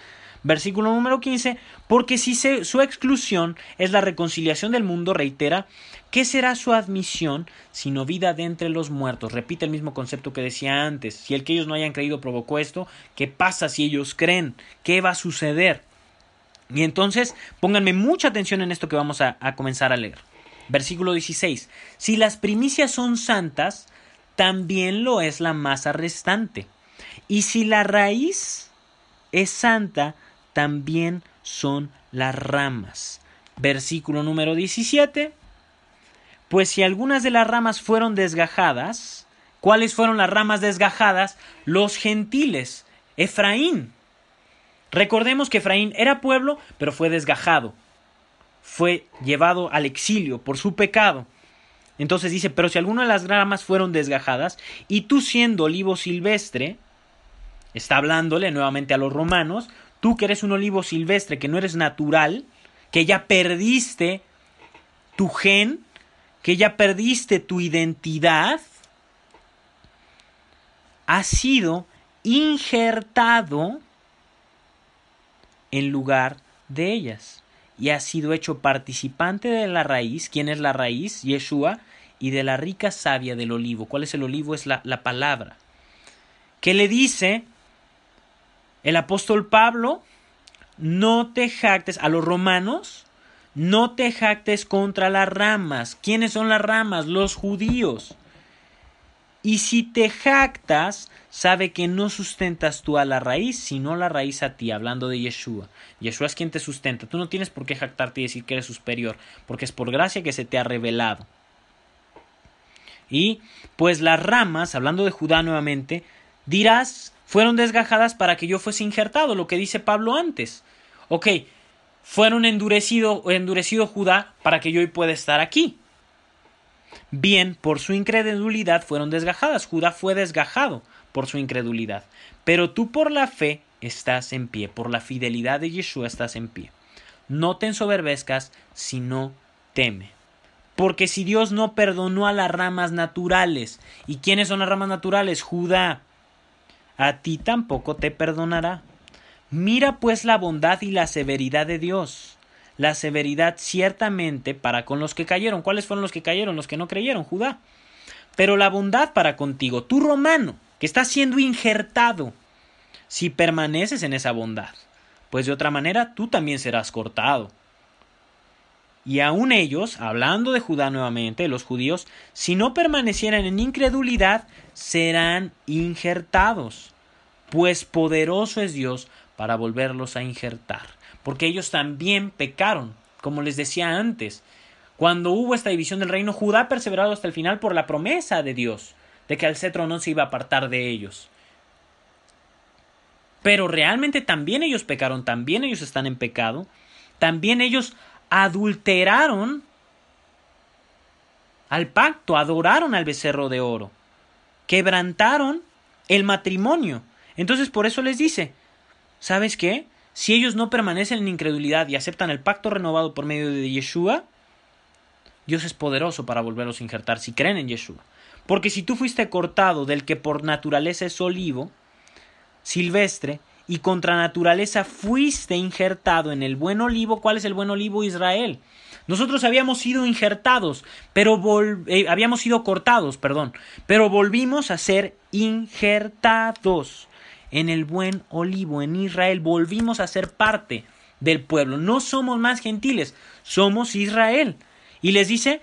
Versículo número 15, porque si su exclusión es la reconciliación del mundo, reitera, ¿qué será su admisión sino vida de entre los muertos? Repite el mismo concepto que decía antes, si el que ellos no hayan creído provocó esto, ¿qué pasa si ellos creen? ¿Qué va a suceder? Y entonces pónganme mucha atención en esto que vamos a, comenzar a leer. Versículo 16. Si las primicias son santas, también lo es la masa restante. Y si la raíz es santa, también son las ramas. Versículo número 17. Pues si algunas de las ramas fueron desgajadas, ¿cuáles fueron las ramas desgajadas? Los gentiles, Efraín, Recordemos que Efraín era pueblo, pero fue desgajado. Fue llevado al exilio por su pecado. Entonces dice, pero si alguna de las ramas fueron desgajadas, y tú siendo olivo silvestre, está hablándole nuevamente a los romanos, tú que eres un olivo silvestre, que no eres natural, que ya perdiste tu gen, que ya perdiste tu identidad, has sido injertado en lugar de ellas. Y ha sido hecho participante de la raíz. ¿Quién es la raíz? Yeshua. Y de la rica savia del olivo. ¿Cuál es el olivo? Es la, la palabra. ¿Qué le dice el apóstol Pablo? No te jactes a los romanos. No te jactes contra las ramas. ¿Quiénes son las ramas? Los judíos. Y si te jactas, sabe que no sustentas tú a la raíz, sino la raíz a ti, hablando de Yeshua. Yeshua es quien te sustenta. Tú no tienes por qué jactarte y decir que eres superior, porque es por gracia que se te ha revelado. Y pues las ramas, hablando de Judá nuevamente, dirás, fueron desgajadas para que yo fuese injertado, lo que dice Pablo antes. Ok, fueron endurecido, endurecido Judá para que yo hoy pueda estar aquí. bien por su incredulidad fueron desgajadas. Judá fue desgajado por su incredulidad. Pero tú por la fe estás en pie, por la fidelidad de Yeshua estás en pie. No te ensoberbezcas, sino teme. Porque si Dios no perdonó a las ramas naturales, ¿y quiénes son las ramas naturales? Judá. A ti tampoco te perdonará. Mira pues la bondad y la severidad de Dios. La severidad ciertamente para con los que cayeron. ¿Cuáles fueron los que cayeron? Los que no creyeron, Judá. Pero la bondad para contigo, tú romano, que estás siendo injertado, si permaneces en esa bondad, pues de otra manera tú también serás cortado. Y aun ellos, hablando de Judá nuevamente, los judíos, si no permanecieran en incredulidad, serán injertados, pues poderoso es Dios para volverlos a injertar, porque ellos también pecaron, como les decía antes. Cuando hubo esta división del reino, Judá perseverado hasta el final por la promesa de Dios, de que el cetro no se iba a apartar de ellos. Pero realmente también ellos pecaron, también ellos están en pecado, también ellos adulteraron al pacto, adoraron al becerro de oro, quebrantaron el matrimonio. Entonces por eso les dice, ¿sabes qué? Si ellos no permanecen en incredulidad y aceptan el pacto renovado por medio de Yeshua, Dios es poderoso para volverlos a injertar si creen en Yeshua. Porque si tú fuiste cortado del que por naturaleza es olivo, silvestre, y contra naturaleza fuiste injertado en el buen olivo. ¿Cuál es el buen olivo? Israel. Nosotros habíamos sido injertados, pero eh, habíamos sido cortados, perdón, pero volvimos a ser injertados en el buen olivo, en Israel, volvimos a ser parte del pueblo. No somos más gentiles, somos Israel. Y les dice,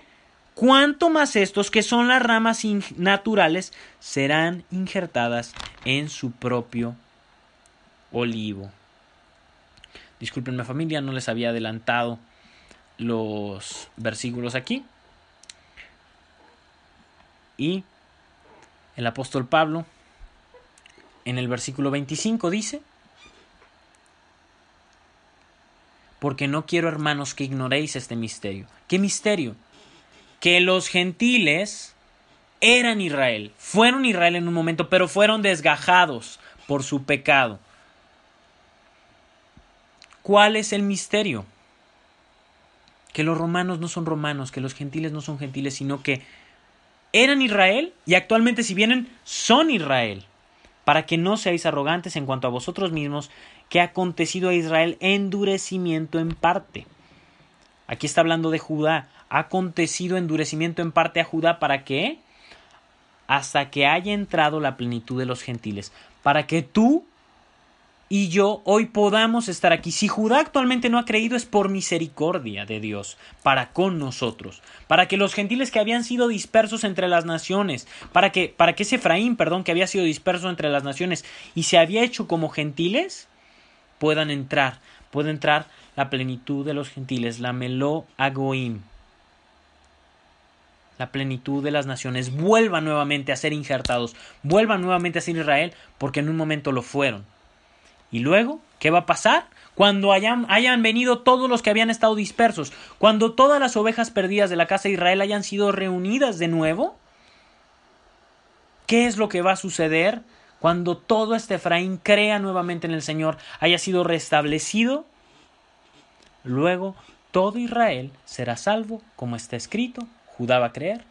cuánto más estos que son las ramas naturales serán injertadas en su propio olivo. Disculpenme familia, no les había adelantado los versículos aquí. Y el apóstol Pablo en el versículo 25 dice, porque no quiero hermanos que ignoréis este misterio. ¿Qué misterio? Que los gentiles eran Israel, fueron Israel en un momento, pero fueron desgajados por su pecado. ¿Cuál es el misterio? Que los romanos no son romanos, que los gentiles no son gentiles, sino que eran Israel y actualmente si vienen son Israel, para que no seáis arrogantes en cuanto a vosotros mismos, que ha acontecido a Israel endurecimiento en parte. Aquí está hablando de Judá, ha acontecido endurecimiento en parte a Judá para qué? Hasta que haya entrado la plenitud de los gentiles, para que tú y yo hoy podamos estar aquí. Si Judá actualmente no ha creído es por misericordia de Dios para con nosotros, para que los gentiles que habían sido dispersos entre las naciones, para que para que ese Efraín, perdón, que había sido disperso entre las naciones y se había hecho como gentiles, puedan entrar, puede entrar la plenitud de los gentiles, la Melo Agoim. La plenitud de las naciones vuelvan nuevamente a ser injertados, vuelvan nuevamente a ser Israel, porque en un momento lo fueron. Y luego, ¿qué va a pasar? Cuando hayan, hayan, venido todos los que habían estado dispersos, cuando todas las ovejas perdidas de la casa de Israel hayan sido reunidas de nuevo, ¿qué es lo que va a suceder cuando todo este Efraín crea nuevamente en el Señor, haya sido restablecido? Luego todo Israel será salvo, como está escrito, Judá va a creer,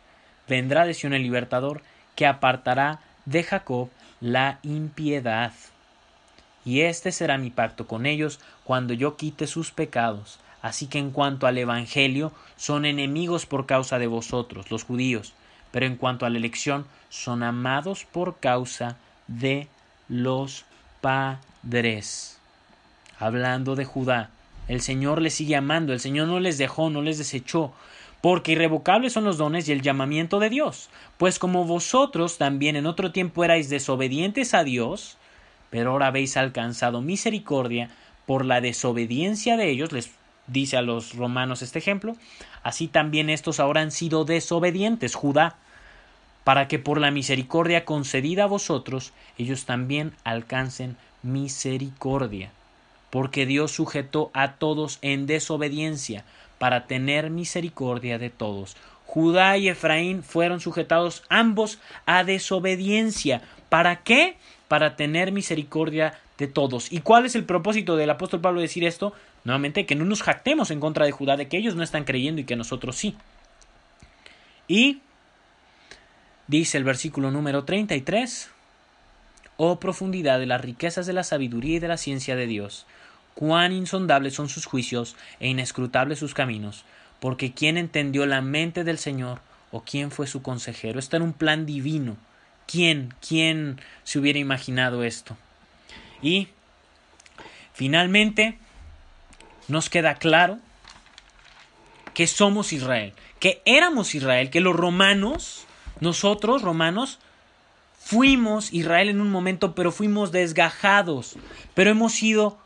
vendrá de Sion el libertador, que apartará de Jacob la impiedad y este será mi pacto con ellos cuando yo quite sus pecados. Así que en cuanto al Evangelio, son enemigos por causa de vosotros, los judíos, pero en cuanto a la elección, son amados por causa de los padres. Hablando de Judá, el Señor les sigue amando, el Señor no les dejó, no les desechó, porque irrevocables son los dones y el llamamiento de Dios. Pues como vosotros también en otro tiempo erais desobedientes a Dios, pero ahora habéis alcanzado misericordia por la desobediencia de ellos, les dice a los romanos este ejemplo, así también estos ahora han sido desobedientes, Judá, para que por la misericordia concedida a vosotros, ellos también alcancen misericordia, porque Dios sujetó a todos en desobediencia, para tener misericordia de todos. Judá y Efraín fueron sujetados ambos a desobediencia. ¿Para qué? Para tener misericordia de todos. ¿Y cuál es el propósito del apóstol Pablo decir esto? Nuevamente, que no nos jactemos en contra de Judá, de que ellos no están creyendo y que nosotros sí. Y dice el versículo número 33, Oh profundidad de las riquezas de la sabiduría y de la ciencia de Dios, cuán insondables son sus juicios e inescrutables sus caminos, porque ¿quién entendió la mente del Señor o quién fue su consejero? Está en un plan divino. ¿Quién, quién se hubiera imaginado esto? Y finalmente nos queda claro que somos Israel, que éramos Israel, que los romanos, nosotros romanos, fuimos Israel en un momento, pero fuimos desgajados, pero hemos sido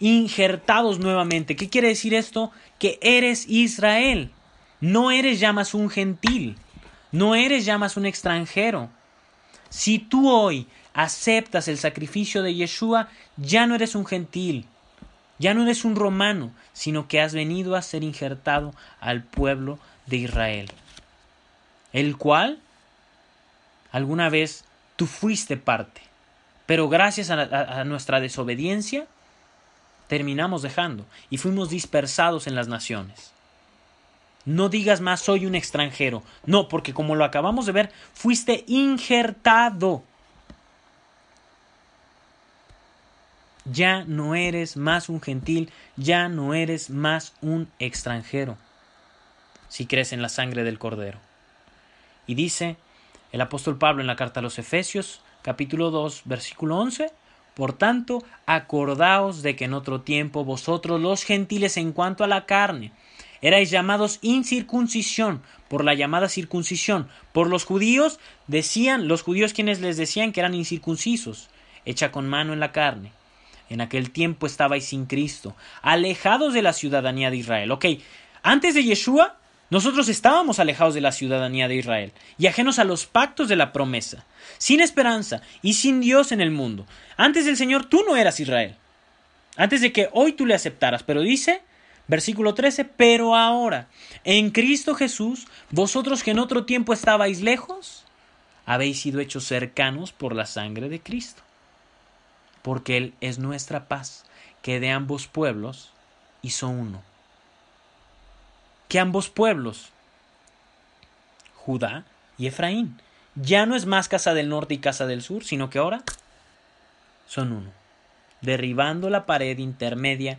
injertados nuevamente. ¿Qué quiere decir esto? Que eres Israel. No eres ya más un gentil. No eres ya más un extranjero. Si tú hoy aceptas el sacrificio de Yeshua, ya no eres un gentil. Ya no eres un romano, sino que has venido a ser injertado al pueblo de Israel, el cual alguna vez tú fuiste parte, pero gracias a, a nuestra desobediencia terminamos dejando y fuimos dispersados en las naciones. No digas más soy un extranjero. No, porque como lo acabamos de ver, fuiste injertado. Ya no eres más un gentil, ya no eres más un extranjero. Si crees en la sangre del Cordero. Y dice el apóstol Pablo en la carta a los Efesios, capítulo 2, versículo 11, por tanto, acordaos de que en otro tiempo vosotros los gentiles en cuanto a la carne erais llamados incircuncisión por la llamada circuncisión. Por los judíos decían, los judíos quienes les decían que eran incircuncisos, hecha con mano en la carne. En aquel tiempo estabais sin Cristo, alejados de la ciudadanía de Israel. Ok, antes de Yeshua nosotros estábamos alejados de la ciudadanía de Israel y ajenos a los pactos de la promesa, sin esperanza y sin Dios en el mundo. Antes del Señor tú no eras Israel. Antes de que hoy tú le aceptaras, pero dice, versículo 13, pero ahora, en Cristo Jesús, vosotros que en otro tiempo estabais lejos, habéis sido hechos cercanos por la sangre de Cristo. Porque Él es nuestra paz, que de ambos pueblos hizo uno que ambos pueblos, Judá y Efraín, ya no es más casa del norte y casa del sur, sino que ahora son uno, derribando la pared intermedia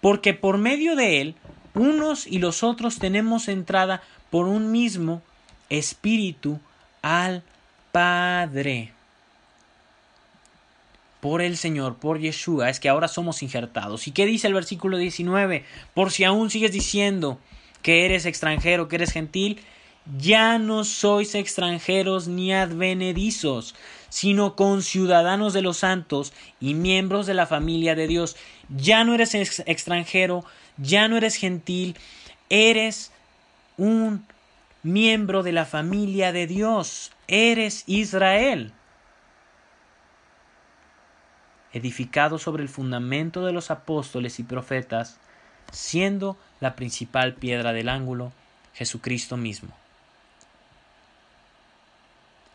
porque por medio de él unos y los otros tenemos entrada por un mismo espíritu al Padre por el Señor, por Yeshua, es que ahora somos injertados. ¿Y qué dice el versículo 19? Por si aún sigues diciendo que eres extranjero, que eres gentil, ya no sois extranjeros ni advenedizos, sino conciudadanos de los santos y miembros de la familia de Dios. Ya no eres extranjero, ya no eres gentil, eres un miembro de la familia de Dios, eres Israel. Edificado sobre el fundamento de los apóstoles y profetas, siendo la principal piedra del ángulo Jesucristo mismo,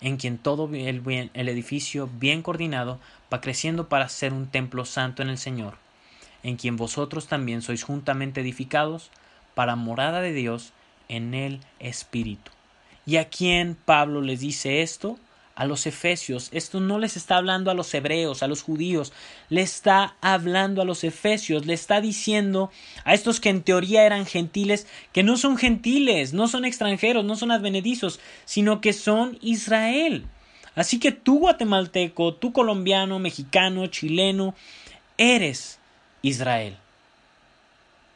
en quien todo el, edificio bien coordinado va creciendo para ser un templo santo en el Señor, en quien vosotros también sois juntamente edificados para morada de Dios en el Espíritu. ¿Y a quién Pablo les dice esto? a los efesios. Esto no les está hablando a los hebreos, a los judíos, le está hablando a los efesios, le está diciendo a estos que en teoría eran gentiles, que no son gentiles, no son extranjeros, no son advenedizos, sino que son Israel. Así que tú guatemalteco, tú colombiano, mexicano, chileno, eres Israel.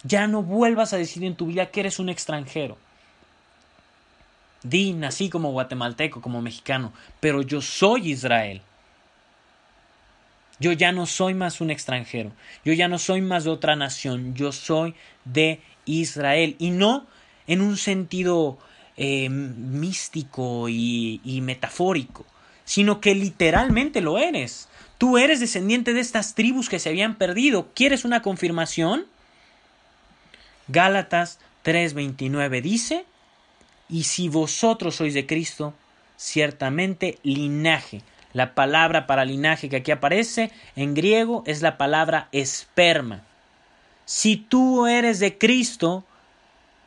Ya no vuelvas a decir en tu vida que eres un extranjero. Di, nací como guatemalteco, como mexicano, pero yo soy Israel. Yo ya no soy más un extranjero, yo ya no soy más de otra nación, yo soy de Israel. Y no en un sentido eh, místico y, y metafórico, sino que literalmente lo eres. Tú eres descendiente de estas tribus que se habían perdido. ¿Quieres una confirmación? Gálatas 3:29 dice, y si vosotros sois de Cristo, ciertamente linaje. La palabra para linaje que aquí aparece en griego es la palabra esperma. Si tú eres de Cristo,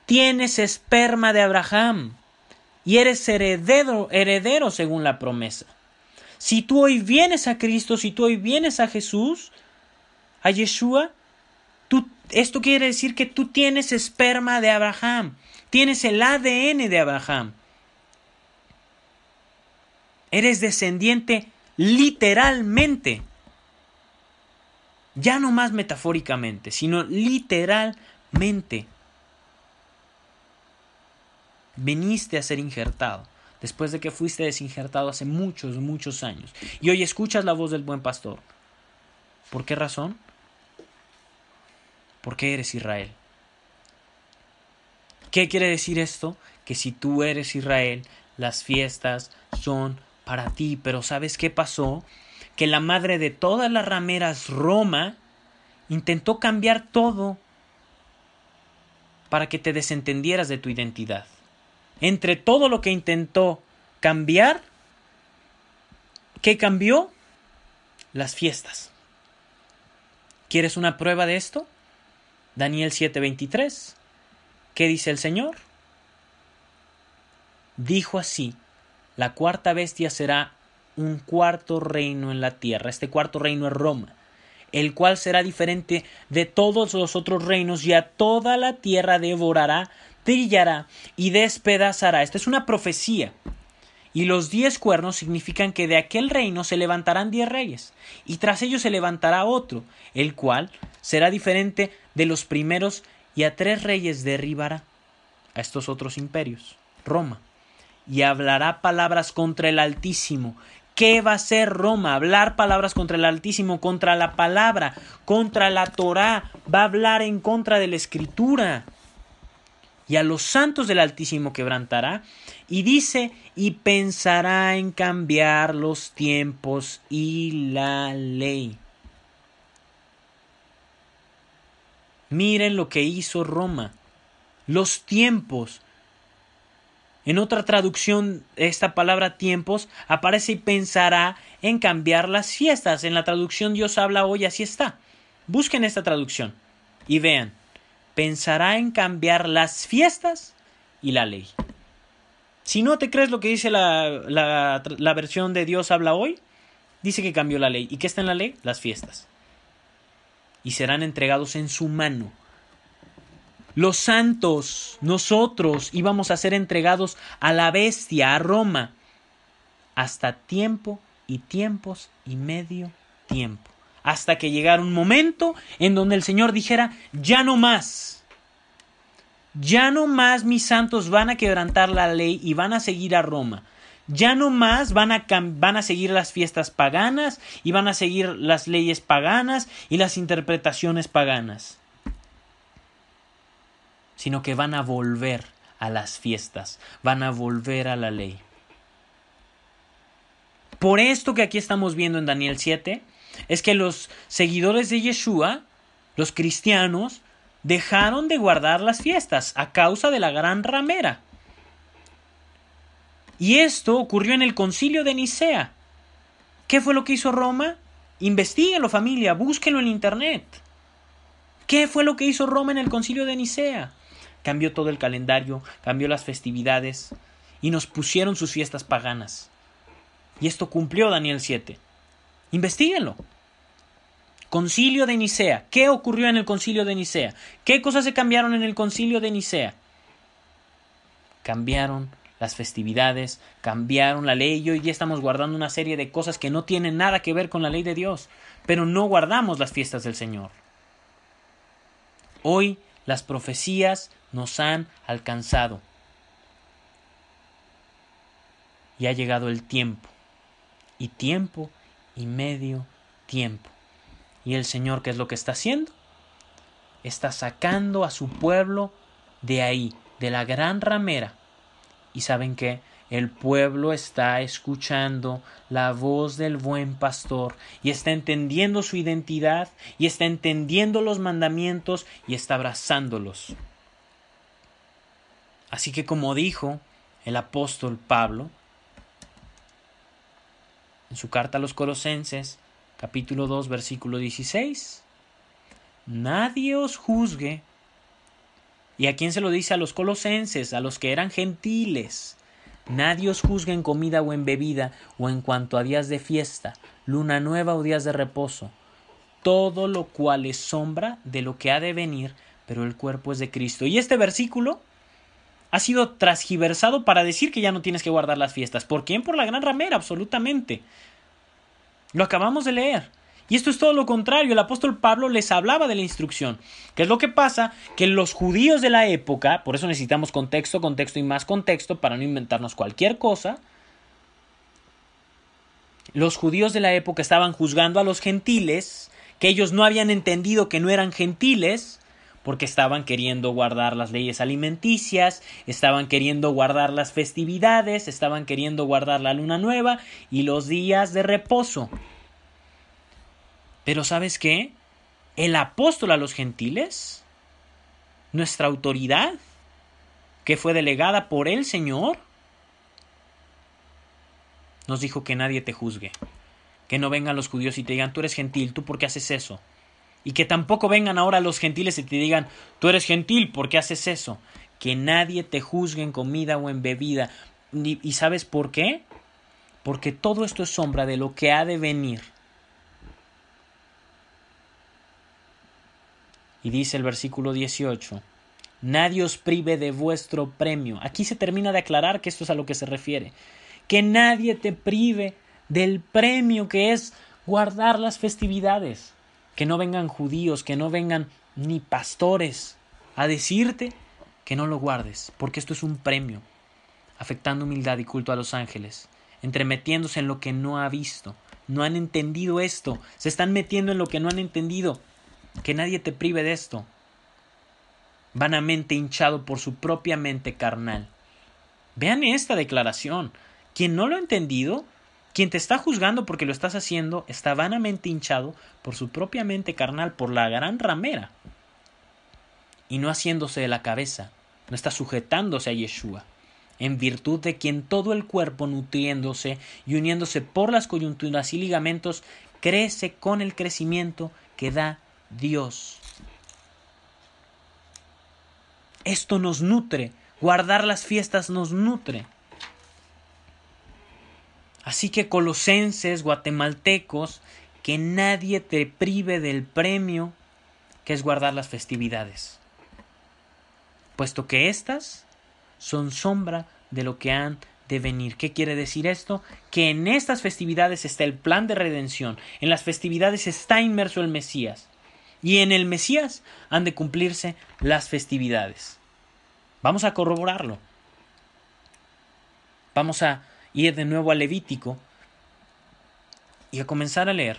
tienes esperma de Abraham y eres heredero, heredero según la promesa. Si tú hoy vienes a Cristo, si tú hoy vienes a Jesús, a Yeshua, tú, esto quiere decir que tú tienes esperma de Abraham, tienes el ADN de Abraham. Eres descendiente literalmente. Ya no más metafóricamente, sino literalmente. Veniste a ser injertado después de que fuiste desinjertado hace muchos, muchos años, y hoy escuchas la voz del buen pastor. ¿Por qué razón? Porque eres Israel. ¿Qué quiere decir esto? Que si tú eres Israel, las fiestas son para ti. Pero ¿sabes qué pasó? Que la madre de todas las rameras, Roma, intentó cambiar todo para que te desentendieras de tu identidad entre todo lo que intentó cambiar, ¿qué cambió? Las fiestas. ¿Quieres una prueba de esto? Daniel 7:23. ¿Qué dice el Señor? Dijo así, la cuarta bestia será un cuarto reino en la tierra. Este cuarto reino es Roma, el cual será diferente de todos los otros reinos y a toda la tierra devorará trillará y despedazará. Esta es una profecía. Y los diez cuernos significan que de aquel reino se levantarán diez reyes, y tras ellos se levantará otro, el cual será diferente de los primeros, y a tres reyes derribará a estos otros imperios, Roma, y hablará palabras contra el Altísimo. ¿Qué va a hacer Roma? Hablar palabras contra el Altísimo, contra la palabra, contra la Torá, va a hablar en contra de la Escritura y a los santos del Altísimo quebrantará, y dice, y pensará en cambiar los tiempos y la ley. Miren lo que hizo Roma, los tiempos. En otra traducción, esta palabra tiempos aparece y pensará en cambiar las fiestas. En la traducción Dios habla hoy, así está. Busquen esta traducción y vean pensará en cambiar las fiestas y la ley. Si no te crees lo que dice la, la, versión de Dios habla hoy, dice que cambió la ley. ¿Y qué está en la ley? Las fiestas. Y serán entregados en su mano. Los santos, nosotros íbamos a ser entregados a la bestia, a Roma, hasta tiempo y tiempos y medio tiempo hasta que llegara un momento en donde el Señor dijera, ya no más. Ya no más mis santos van a quebrantar la ley y van a seguir a Roma. Ya no más van a, van a seguir las fiestas paganas y van a seguir las leyes paganas y las interpretaciones paganas. Sino que van a volver a las fiestas, van a volver a la ley. Por esto que aquí estamos viendo en Daniel 7, es que los seguidores de Yeshua, los cristianos, dejaron de guardar las fiestas a causa de la gran ramera. Y esto ocurrió en el concilio de Nicea. ¿Qué fue lo que hizo Roma? Investíguenlo familia, búsquenlo en internet. ¿Qué fue lo que hizo Roma en el concilio de Nicea? Cambió todo el calendario, cambió las festividades y nos pusieron sus fiestas paganas. Y esto cumplió Daniel 7. Investíguenlo. Concilio de Nicea. ¿Qué ocurrió en el concilio de Nicea? ¿Qué cosas se cambiaron en el concilio de Nicea? Cambiaron las festividades, cambiaron la ley y hoy día estamos guardando una serie de cosas que no tienen nada que ver con la ley de Dios, pero no guardamos las fiestas del Señor. Hoy las profecías nos han alcanzado. y ha llegado el tiempo, y tiempo y medio tiempo. ¿Y el Señor qué es lo que está haciendo? Está sacando a su pueblo de ahí, de la gran ramera. ¿Y saben qué? El pueblo está escuchando la voz del buen pastor y está entendiendo su identidad y está entendiendo los mandamientos y está abrazándolos. Así que como dijo el apóstol Pablo en su carta a los Colosenses, capítulo 2, versículo 16, nadie os juzgue. ¿Y a quién se lo dice? A los colosenses, a los que eran gentiles Nadie os juzgue en comida o en bebida, o en cuanto a días de fiesta, luna nueva o días de reposo, todo lo cual es sombra de lo que ha de venir, pero el cuerpo es de Cristo. Y este versículo ha sido transgiversado para decir que ya no tienes que guardar las fiestas. ¿Por quién? Por la gran ramera, absolutamente. Lo acabamos de leer. Y esto es todo lo contrario. El apóstol Pablo les hablaba de la instrucción. ¿Qué es lo que pasa? Que los judíos de la época, por eso necesitamos contexto, contexto y más contexto para no inventarnos cualquier cosa. Los judíos de la época estaban juzgando a los gentiles, que ellos no habían entendido que no eran gentiles, porque estaban queriendo guardar las leyes alimenticias, estaban queriendo guardar las festividades, estaban queriendo guardar la luna nueva y los días de reposo. Pero ¿sabes qué? El apóstol a los gentiles, nuestra autoridad, que fue delegada por el Señor, nos dijo que nadie te juzgue, que no vengan los judíos y te digan, tú eres gentil, tú por qué haces eso. Y que tampoco vengan ahora los gentiles y te digan, tú eres gentil, ¿por qué haces eso? Que nadie te juzgue en comida o en bebida. ¿Y sabes por qué? Porque todo esto es sombra de lo que ha de venir. Y dice el versículo 18, Nadie os prive de vuestro premio. Aquí se termina de aclarar que esto es a lo que se refiere. Que nadie te prive del premio que es guardar las festividades. Que no vengan judíos, que no vengan ni pastores a decirte que no lo guardes, porque esto es un premio, afectando humildad y culto a los ángeles, entremetiéndose en lo que no ha visto. No han entendido esto, se están metiendo en lo que no han entendido que nadie te prive de esto. Vanamente hinchado por su propia mente carnal. Vean esta declaración. Quien no lo ha entendido, quien te está juzgando porque lo estás haciendo, está vanamente hinchado por su propia mente carnal, por la gran ramera. Y no haciéndose de la cabeza, no está sujetándose a Yeshua, en virtud de quien todo el cuerpo nutriéndose y uniéndose por las coyunturas y ligamentos, crece con el crecimiento que da Dios. Esto nos nutre, guardar las fiestas nos nutre. Así que colosenses, guatemaltecos, que nadie te prive del premio que es guardar las festividades, puesto que éstas son sombra de lo que han de venir. ¿Qué quiere decir esto? Que en estas festividades está el plan de redención, en las festividades está inmerso el Mesías y en el Mesías han de cumplirse las festividades. Vamos a corroborarlo. Vamos a ir de nuevo al Levítico y a comenzar a leer.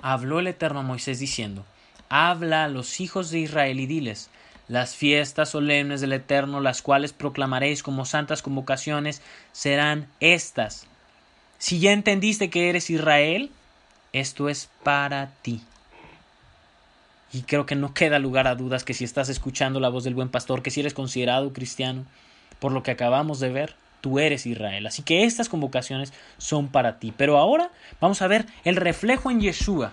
Habló el Eterno a Moisés diciendo, Habla a los hijos de Israel y diles, las fiestas solemnes del Eterno, las cuales proclamaréis como santas convocaciones, serán estas. Si ya entendiste que eres Israel, esto es para ti. Y creo que no queda lugar a dudas que si estás escuchando la voz del buen pastor, que si eres considerado cristiano, por lo que acabamos de ver, tú eres Israel. Así que estas convocaciones son para ti. Pero ahora vamos a ver el reflejo en Yeshua.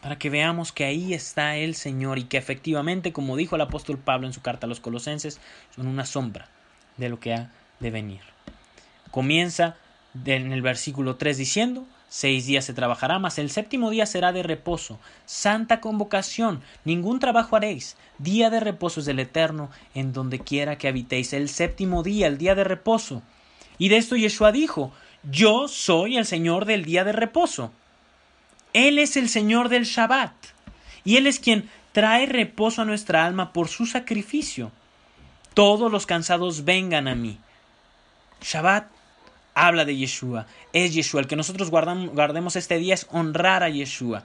Para que veamos que ahí está el Señor y que efectivamente, como dijo el apóstol Pablo en su carta a los colosenses, son una sombra de lo que ha de venir. Comienza en el versículo 3 diciendo, Seis días se trabajará, mas el séptimo día será de reposo. Santa convocación, ningún trabajo haréis. Día de reposo es del Eterno, en donde quiera que habitéis. El séptimo día, el día de reposo. Y de esto Yeshua dijo, Yo soy el Señor del día de reposo. Él es el Señor del Shabbat. Y Él es quien trae reposo a nuestra alma por su sacrificio. todos los cansados vengan a mí. Shabbat habla de Yeshua, es Yeshua. El que nosotros guardemos este día es honrar a Yeshua.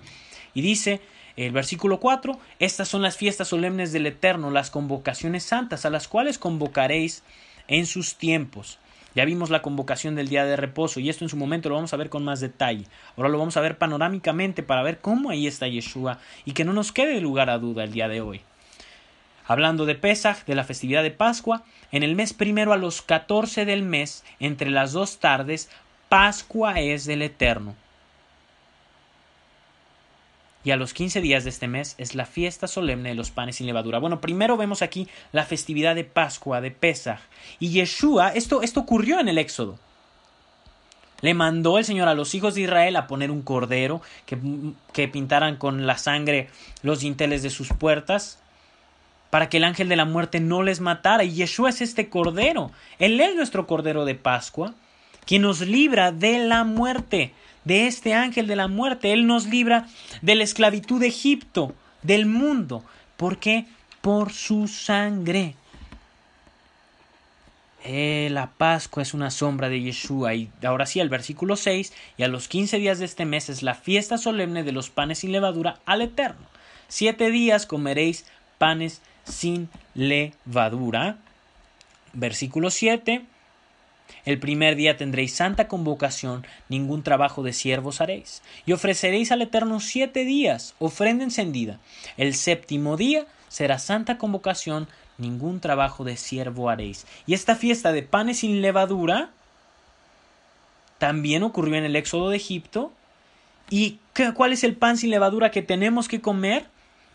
Y dice el versículo 4, estas son las fiestas solemnes del Eterno, las convocaciones santas, a las cuales convocaréis en sus tiempos. Ya vimos la convocación del día de reposo y esto en su momento lo vamos a ver con más detalle. Ahora lo vamos a ver panorámicamente para ver cómo ahí está Yeshua y que no nos quede lugar a duda el día de hoy. Hablando de Pesach, de la festividad de Pascua, en el mes primero a los catorce del mes, entre las dos tardes, Pascua es del Eterno y a los 15 días de este mes es la fiesta solemne de los panes sin levadura. Bueno, primero vemos aquí la festividad de Pascua, de Pesach. Y Yeshua, esto, esto ocurrió en el Éxodo. Le mandó el Señor a los hijos de Israel a poner un cordero que, que pintaran con la sangre los dinteles de sus puertas para que el ángel de la muerte no les matara. Y Yeshua es este cordero. Él es nuestro cordero de Pascua, quien nos libra de la muerte de este ángel de la muerte. Él nos libra de la esclavitud de Egipto, del mundo. ¿Por qué? Por su sangre. Eh, la Pascua es una sombra de Yeshua. Y ahora sí, el versículo 6. Y a los quince días de este mes es la fiesta solemne de los panes sin levadura al Eterno. Siete días comeréis panes sin levadura. Versículo 7. El primer día tendréis santa convocación, ningún trabajo de siervos haréis. Y ofreceréis al Eterno siete días, ofrenda encendida. El séptimo día será santa convocación, ningún trabajo de siervo haréis. Y esta fiesta de panes sin levadura también ocurrió en el éxodo de Egipto. ¿Y cuál es el pan sin levadura que tenemos que comer?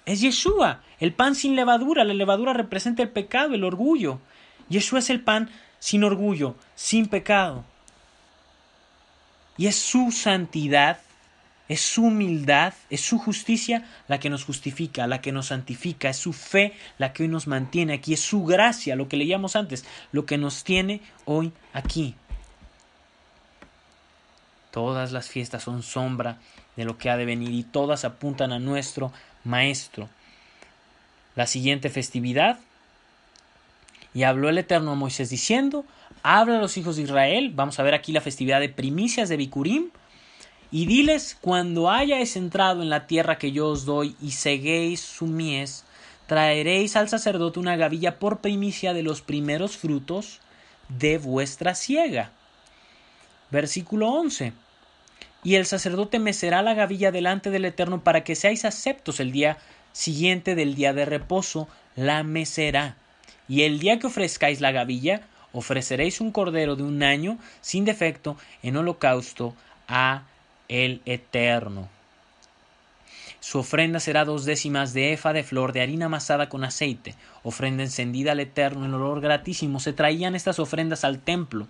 Es Yeshua, el pan sin levadura. La levadura representa el pecado, el orgullo. Yeshua es el pan sin orgullo, sin pecado. Y es su santidad, es su humildad, es su justicia la que nos justifica, la que nos santifica, es su fe la que hoy nos mantiene aquí, es su gracia, lo que leíamos antes, lo que nos tiene hoy aquí. Todas las fiestas son sombra de lo que ha de venir y todas apuntan a nuestro Maestro. La siguiente festividad y habló el Eterno a Moisés diciendo, habla a los hijos de Israel, vamos a ver aquí la festividad de primicias de Bicurim, y diles, cuando hayáis entrado en la tierra que yo os doy y seguéis su mies, traeréis al sacerdote una gavilla por primicia de los primeros frutos de vuestra siega. Versículo 11. Y el sacerdote mecerá la gavilla delante del Eterno para que seáis aceptos el día siguiente del día de reposo, la mecerá y el día que ofrezcáis la gavilla, ofreceréis un cordero de un año sin defecto en holocausto a el Eterno. Su ofrenda será dos décimas de efa de flor de harina amasada con aceite, ofrenda encendida al Eterno en olor gratísimo. Se traían estas ofrendas al templo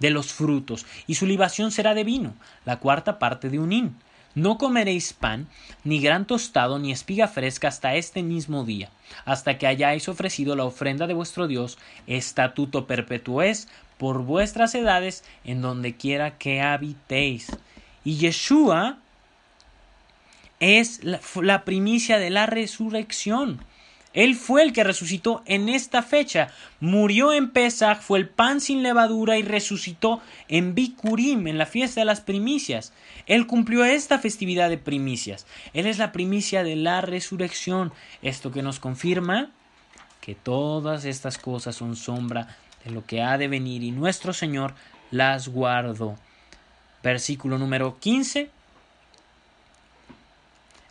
de los frutos, y su libación será de vino, la cuarta parte de un hin. No comeréis pan, ni gran tostado, ni espiga fresca hasta este mismo día, hasta que hayáis ofrecido la ofrenda de vuestro Dios, estatuto perpetuo es por vuestras edades en donde quiera que habitéis. Y Yeshua es la, la primicia de la resurrección. Él fue el que resucitó en esta fecha. Murió en Pesach, fue el pan sin levadura y resucitó en Bikurim, en la fiesta de las primicias. Él cumplió esta festividad de primicias. Él es la primicia de la resurrección. Esto que nos confirma que todas estas cosas son sombra de lo que ha de venir y nuestro Señor las guardó. Versículo número 15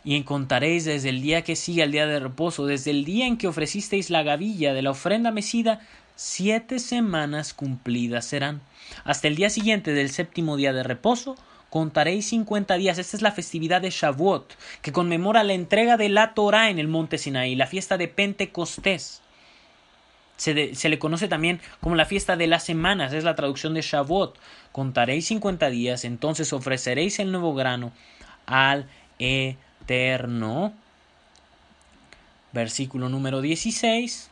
y encontaréis desde el día que sigue al día de reposo, desde el día en que ofrecisteis la gavilla de la ofrenda mecida, siete semanas cumplidas serán. Hasta el día siguiente del séptimo día de reposo, contaréis cincuenta días. Esta es la festividad de Shavuot, que conmemora la entrega de la Torah en el monte Sinaí, la fiesta de Pentecostés. Se, se, le conoce también como la fiesta de las semanas, es la traducción de Shavuot. Contaréis cincuenta días, entonces ofreceréis el nuevo grano al eterno. Versículo número 16.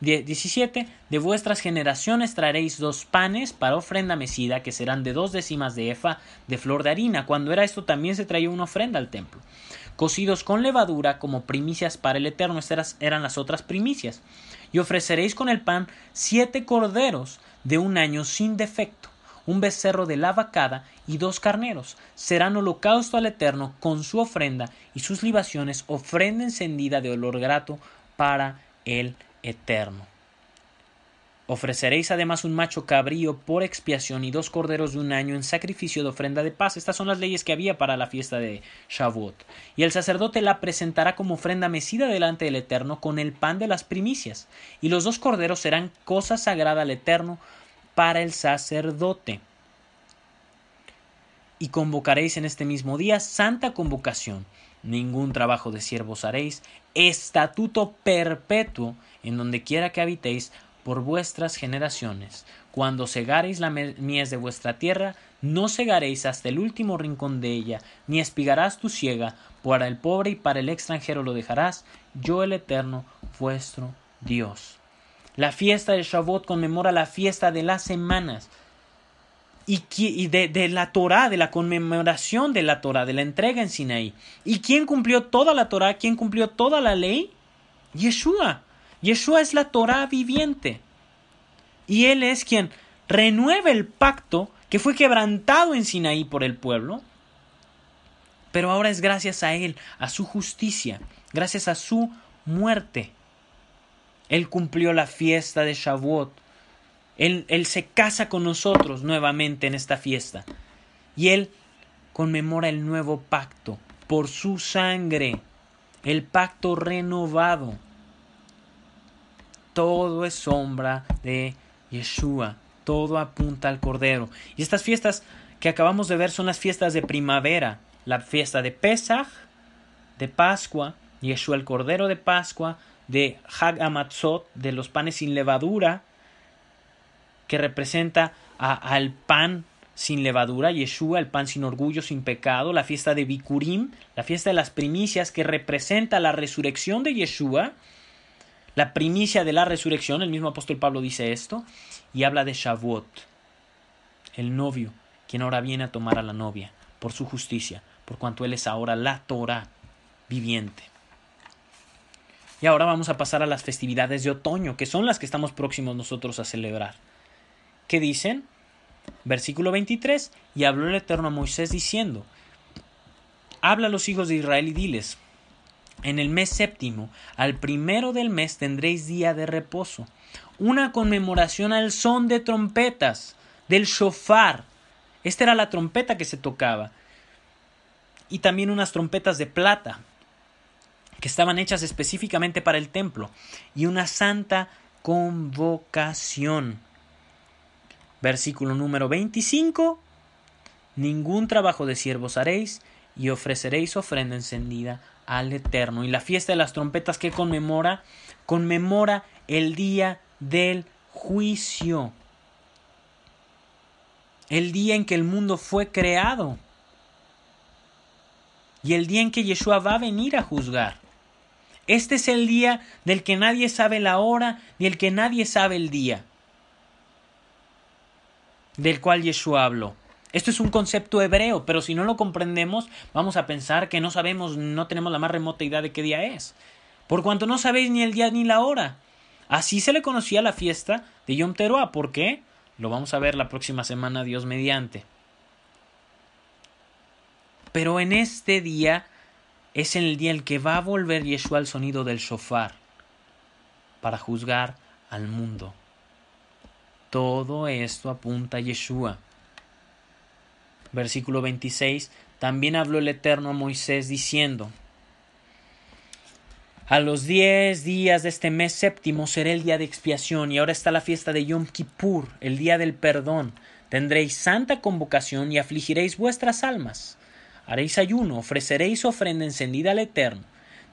17. De vuestras generaciones traeréis dos panes para ofrenda mecida, que serán de dos décimas de efa de flor de harina. Cuando era esto también se traía una ofrenda al templo. cocidos con levadura como primicias para el Eterno. Estas eran las otras primicias. Y ofreceréis con el pan siete corderos de un año sin defecto, un becerro de la vacada y dos carneros. Serán holocausto al Eterno con su ofrenda y sus libaciones, ofrenda encendida de olor grato para el Eterno. Ofreceréis además un macho cabrío por expiación y dos corderos de un año en sacrificio de ofrenda de paz. Estas son las leyes que había para la fiesta de Shavuot. Y el sacerdote la presentará como ofrenda mecida delante del Eterno con el pan de las primicias. Y los dos corderos serán cosa sagrada al Eterno para el sacerdote. Y convocaréis en este mismo día santa convocación. Ningún trabajo de siervos haréis, estatuto perpetuo en donde quiera que habitéis por vuestras generaciones. Cuando segareis la mies de vuestra tierra, no segaréis hasta el último rincón de ella, ni espigarás tu siega, para el pobre y para el extranjero lo dejarás, yo el eterno, vuestro Dios. La fiesta de Shavuot conmemora la fiesta de las semanas y, de, de, la Torah, de la conmemoración de la Torah, de la entrega en Sinaí. ¿Y quién cumplió toda la Torah? ¿Quién cumplió toda la ley? Yeshua. Yeshua es la Torah viviente. Y Él es quien renueva el pacto que fue quebrantado en Sinaí por el pueblo. Pero ahora es gracias a Él, a su justicia, gracias a su muerte. Él cumplió la fiesta de Shavuot. Él, él se casa con nosotros nuevamente en esta fiesta. Y Él conmemora el nuevo pacto por su sangre, el pacto renovado todo es sombra de Yeshua, todo apunta al Cordero. Y estas fiestas que acabamos de ver son las fiestas de primavera, la fiesta de Pesach, de Pascua, Yeshua el Cordero de Pascua, de Hag Amatzot, de los panes sin levadura, que representa al pan sin levadura, Yeshua, el pan sin orgullo, sin pecado, la fiesta de Bikurim, la fiesta de las primicias, que representa la resurrección de Yeshua, la primicia de la resurrección, el mismo apóstol Pablo dice esto, y habla de Shavuot, el novio, quien ahora viene a tomar a la novia, por su justicia, por cuanto él es ahora la Torah viviente. Y ahora vamos a pasar a las festividades de otoño, que son las que estamos próximos nosotros a celebrar. ¿Qué dicen? Versículo 23, y habló el Eterno a Moisés diciendo, Habla a los hijos de Israel y diles, en el mes séptimo, al primero del mes tendréis día de reposo, una conmemoración al son de trompetas, del shofar. Esta era la trompeta que se tocaba. Y también unas trompetas de plata, que estaban hechas específicamente para el templo, y una santa convocación. Versículo número 25. Ningún trabajo de siervos haréis, y ofreceréis ofrenda encendida al Eterno. Y la fiesta de las trompetas que conmemora, conmemora el día del juicio. El día en que el mundo fue creado. Y el día en que Yeshua va a venir a juzgar. Este es el día del que nadie sabe la hora, ni el que nadie sabe el día. Del cual Yeshua habló. Esto es un concepto hebreo, pero si no lo comprendemos, vamos a pensar que no sabemos, no tenemos la más remota idea de qué día es. Por cuanto no sabéis ni el día ni la hora. Así se le conocía la fiesta de Yom Teruah. ¿Por qué? Lo vamos a ver la próxima semana, Dios mediante. Pero en este día es el día en el que va a volver Yeshua al sonido del shofar para juzgar al mundo. Todo esto apunta a Yeshua versículo 26, también habló el Eterno a Moisés diciendo, a los diez días de este mes séptimo será el día de expiación y ahora está la fiesta de Yom Kippur, el día del perdón. Tendréis santa convocación y afligiréis vuestras almas. Haréis ayuno, ofreceréis ofrenda encendida al Eterno.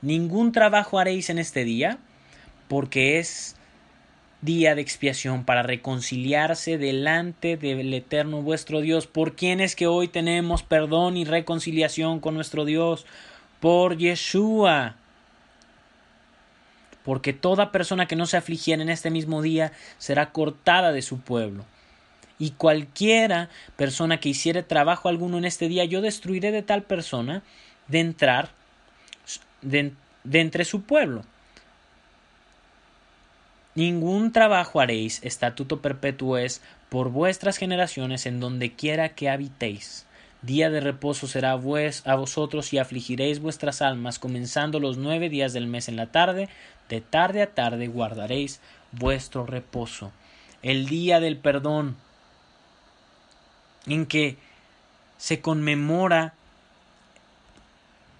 Ningún trabajo haréis en este día, porque es día de expiación para reconciliarse delante del eterno vuestro Dios. ¿Por quién es que hoy tenemos perdón y reconciliación con nuestro Dios? Por Yeshua. Porque toda persona que no se afligiera en este mismo día será cortada de su pueblo. Y cualquiera persona que hiciere trabajo alguno en este día, yo destruiré de tal persona de entrar de, entre su pueblo. Ningún trabajo haréis, estatuto perpetuo es por vuestras generaciones en donde quiera que habitéis. Día de reposo será a vosotros y afligiréis vuestras almas, comenzando los nueve días del mes en la tarde, de tarde a tarde guardaréis vuestro reposo. El día del perdón, en que se conmemora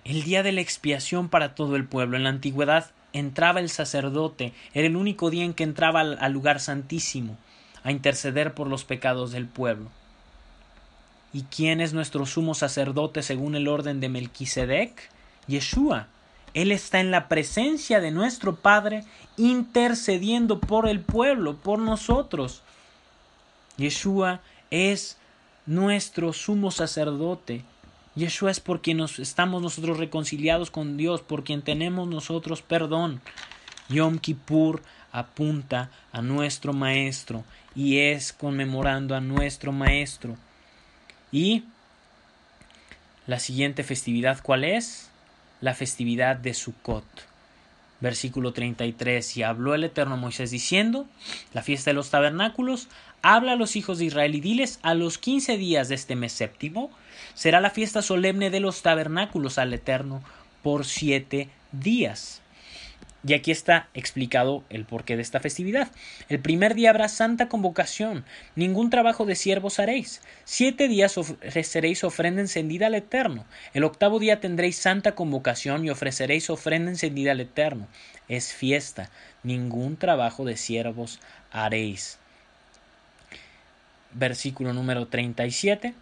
el día de la expiación para todo el pueblo. En la antigüedad entraba el sacerdote, era el único día en que entraba al, lugar santísimo a interceder por los pecados del pueblo. ¿Y quién es nuestro sumo sacerdote según el orden de Melquisedec? Yeshua. Él está en la presencia de nuestro Padre intercediendo por el pueblo, por nosotros. Yeshua es nuestro sumo sacerdote. Yeshua es por quien nos estamos nosotros reconciliados con Dios, por quien tenemos nosotros perdón. Yom Kippur apunta a nuestro Maestro y es conmemorando a nuestro Maestro. Y la siguiente festividad, ¿cuál es? La festividad de Sukkot. Versículo 33. Y habló el Eterno Moisés diciendo, la fiesta de los tabernáculos, habla a los hijos de Israel y diles, a los quince días de este mes séptimo, será la fiesta solemne de los tabernáculos al Eterno por siete días. Y aquí está explicado el porqué de esta festividad. El primer día habrá santa convocación, ningún trabajo de siervos haréis. Siete días ofreceréis ofrenda encendida al Eterno. El octavo día tendréis santa convocación y ofreceréis ofrenda encendida al Eterno. Es fiesta, ningún trabajo de siervos haréis. Versículo número 37.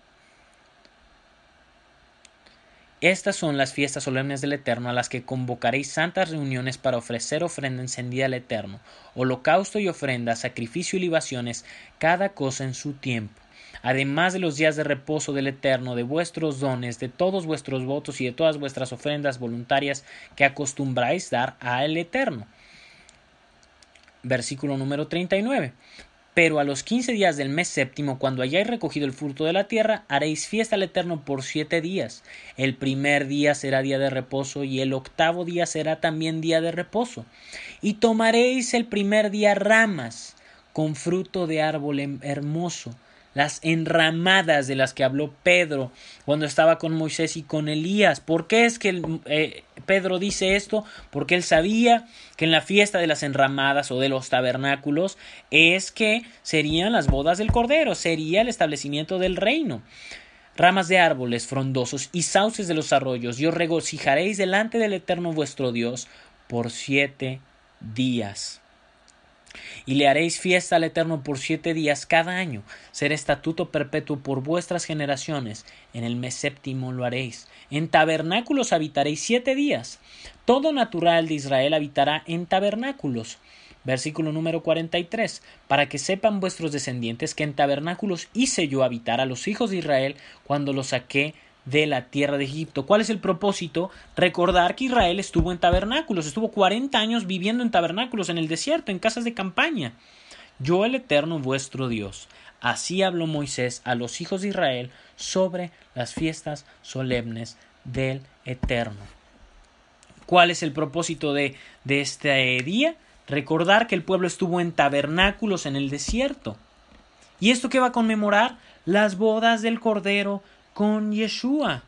Estas son las fiestas solemnes del Eterno a las que convocaréis santas reuniones para ofrecer ofrenda encendida al Eterno, holocausto y ofrenda, sacrificio y libaciones, cada cosa en su tiempo. Además de los días de reposo del Eterno, de vuestros dones, de todos vuestros votos y de todas vuestras ofrendas voluntarias que acostumbráis dar al Eterno. Versículo número 39. Pero a los quince días del mes séptimo, cuando hayáis recogido el fruto de la tierra, haréis fiesta al Eterno por siete días. El primer día será día de reposo y el octavo día será también día de reposo. Y tomaréis el primer día ramas con fruto de árbol hermoso las enramadas de las que habló Pedro cuando estaba con Moisés y con Elías. ¿Por qué es que eh, Pedro dice esto? Porque él sabía que en la fiesta de las enramadas o de los tabernáculos es que serían las bodas del Cordero, sería el establecimiento del reino ramas de árboles frondosos y sauces de los arroyos, y os regocijaréis delante del Eterno vuestro Dios por siete días. Y le haréis fiesta al Eterno por siete días cada año. Será estatuto perpetuo por vuestras generaciones. En el mes séptimo lo haréis. En tabernáculos habitaréis siete días. Todo natural de Israel habitará en tabernáculos. Versículo número 43. Para que sepan vuestros descendientes que en tabernáculos hice yo habitar a los hijos de Israel cuando los saqué de la tierra de Egipto. ¿Cuál es el propósito? Recordar que Israel estuvo en tabernáculos, estuvo 40 años viviendo en tabernáculos, en el desierto, en casas de campaña. Yo el Eterno vuestro Dios. Así habló Moisés a los hijos de Israel sobre las fiestas solemnes del Eterno. ¿Cuál es el propósito de, de este día? Recordar que el pueblo estuvo en tabernáculos en el desierto. ¿Y esto qué va a conmemorar? Las bodas del Cordero con Yeshua.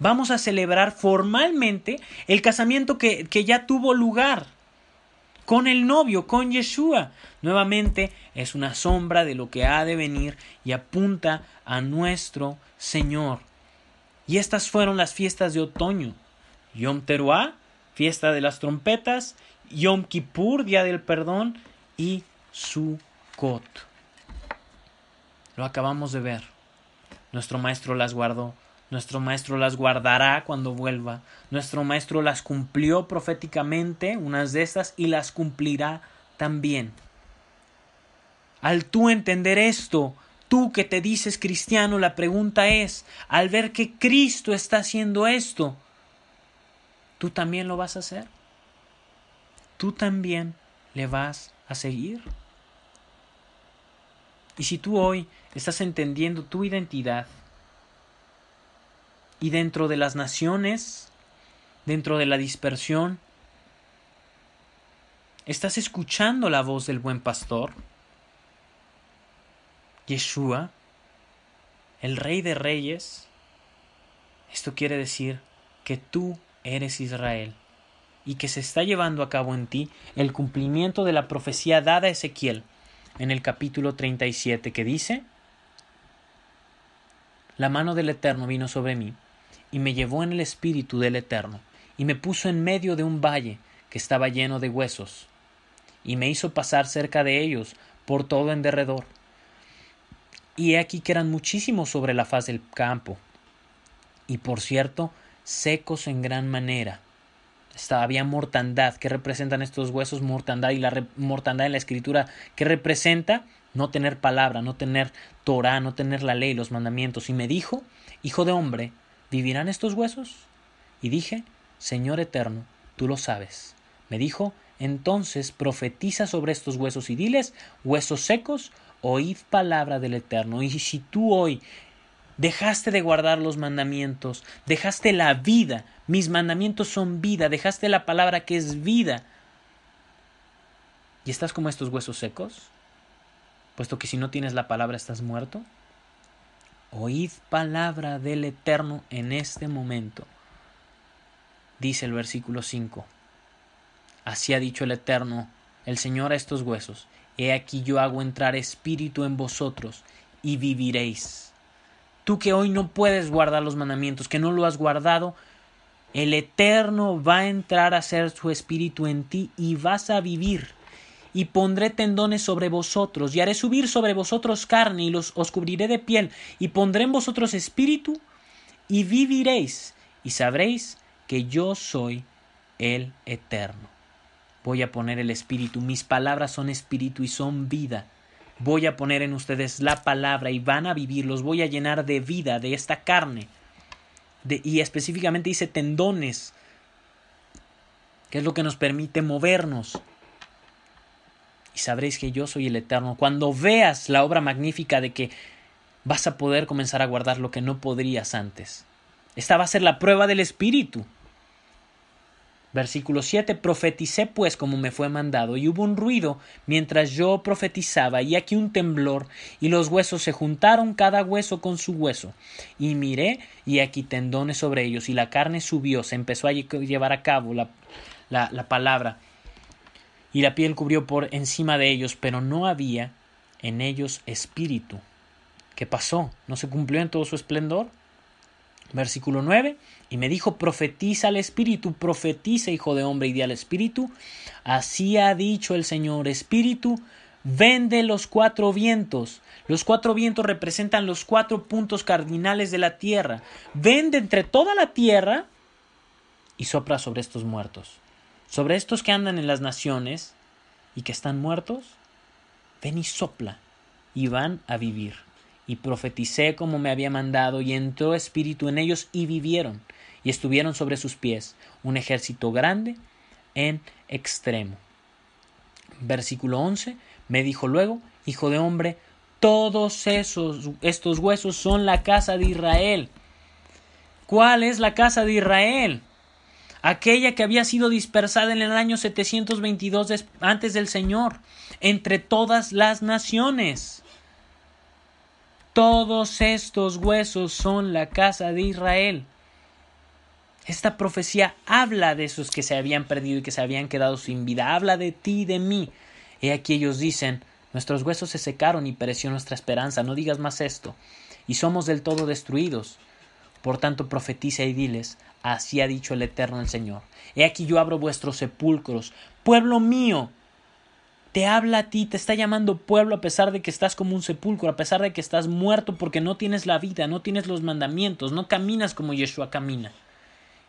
Vamos a celebrar formalmente el casamiento que, que ya tuvo lugar con el novio, con Yeshua. Nuevamente es una sombra de lo que ha de venir y apunta a nuestro Señor. Y estas fueron las fiestas de otoño. Yom Teruah, fiesta de las trompetas, Yom Kippur, día del perdón, y Sukkot. Lo acabamos de ver. Nuestro Maestro las guardó. Nuestro Maestro las guardará cuando vuelva. Nuestro Maestro las cumplió proféticamente, unas de estas, y las cumplirá también. Al tú entender esto, tú que te dices cristiano, la pregunta es, al ver que Cristo está haciendo esto, ¿tú también lo vas a hacer? ¿Tú también le vas a seguir? Y si tú hoy estás entendiendo tu identidad y dentro de las naciones, dentro de la dispersión? ¿Estás escuchando la voz del buen pastor? Yeshua, el rey de reyes. Esto quiere decir que tú eres Israel y que se está llevando a cabo en ti el cumplimiento de la profecía dada a Ezequiel en el capítulo 37 que dice, La mano del Eterno vino sobre mí y me llevó en el espíritu del Eterno y me puso en medio de un valle que estaba lleno de huesos y me hizo pasar cerca de ellos por todo en derredor. Y he aquí que eran muchísimos sobre la faz del campo, y por cierto, secos en gran manera. Estaba, había mortandad. ¿Qué representan estos huesos? Mortandad. Y la mortandad en la escritura, ¿qué representa? No tener palabra, no tener Torah, no tener la ley, los mandamientos. Y me dijo, Hijo de hombre, ¿vivirán estos huesos? Y dije, Señor eterno, tú lo sabes. Me dijo, entonces profetiza sobre estos huesos y diles, huesos secos, oíd palabra del Eterno. Y si tú hoy dejaste de guardar los mandamientos, dejaste la vida, mis mandamientos son vida, dejaste la palabra que es vida, y estás como estos huesos secos, puesto que si no tienes la palabra estás muerto, oíd palabra del Eterno en este momento. Dice el versículo 5. Así ha dicho el Eterno, el Señor a estos huesos, He aquí yo hago entrar espíritu en vosotros, y viviréis. Tú que hoy no puedes guardar los mandamientos, que no lo has guardado, el Eterno va a entrar a hacer su espíritu en ti y vas a vivir. Y pondré tendones sobre vosotros, y haré subir sobre vosotros carne, y los os cubriré de piel, y pondré en vosotros espíritu, y viviréis, y sabréis que yo soy el Eterno. Voy a poner el espíritu. Mis palabras son espíritu y son vida. Voy a poner en ustedes la palabra y van a vivir. Los voy a llenar de vida, de esta carne. y específicamente dice tendones, que es lo que nos permite movernos. Y sabréis que yo soy el Eterno. Cuando veas la obra magnífica de que vas a poder comenzar a guardar lo que no podrías antes. Esta va a ser la prueba del Espíritu. Versículo 7. Profeticé pues como me fue mandado, y hubo un ruido mientras yo profetizaba, y aquí un temblor, y los huesos se juntaron cada hueso con su hueso. Y miré, y aquí tendones sobre ellos, y la carne subió, se empezó a llevar a cabo la, la, la palabra, y la piel cubrió por encima de ellos, pero no había en ellos espíritu. ¿Qué pasó? ¿No se cumplió en todo su esplendor? Versículo 9. Y me dijo, profetiza al Espíritu, profetiza, hijo de hombre, y di al Espíritu. Así ha dicho el Señor, Espíritu, vende los cuatro vientos. Los cuatro vientos representan los cuatro puntos cardinales de la tierra. Vende entre toda la tierra y sopra sobre estos muertos. Sobre estos que andan en las naciones y que están muertos, ven y sopla y van a vivir y profeticé como me había mandado, y entró espíritu en ellos, y vivieron, y estuvieron sobre sus pies, un ejército grande en extremo. Versículo 11, me dijo luego, Hijo de hombre, todos esos, estos huesos son la casa de Israel. ¿Cuál es la casa de Israel? Aquella que había sido dispersada en el año 722 antes del Señor, entre todas las naciones. Todos estos huesos son la casa de Israel. Esta profecía habla de esos que se habían perdido y que se habían quedado sin vida. Habla de ti y de mí. He aquí ellos dicen, nuestros huesos se secaron y pereció nuestra esperanza. No digas más esto. Y somos del todo destruidos. Por tanto, profetiza y diles, así ha dicho el Eterno el Señor. He aquí yo abro vuestros sepulcros. Pueblo mío, te habla a ti, te está llamando pueblo a pesar de que estás como un sepulcro, a pesar de que estás muerto porque no tienes la vida, no tienes los mandamientos, no caminas como Yeshua camina.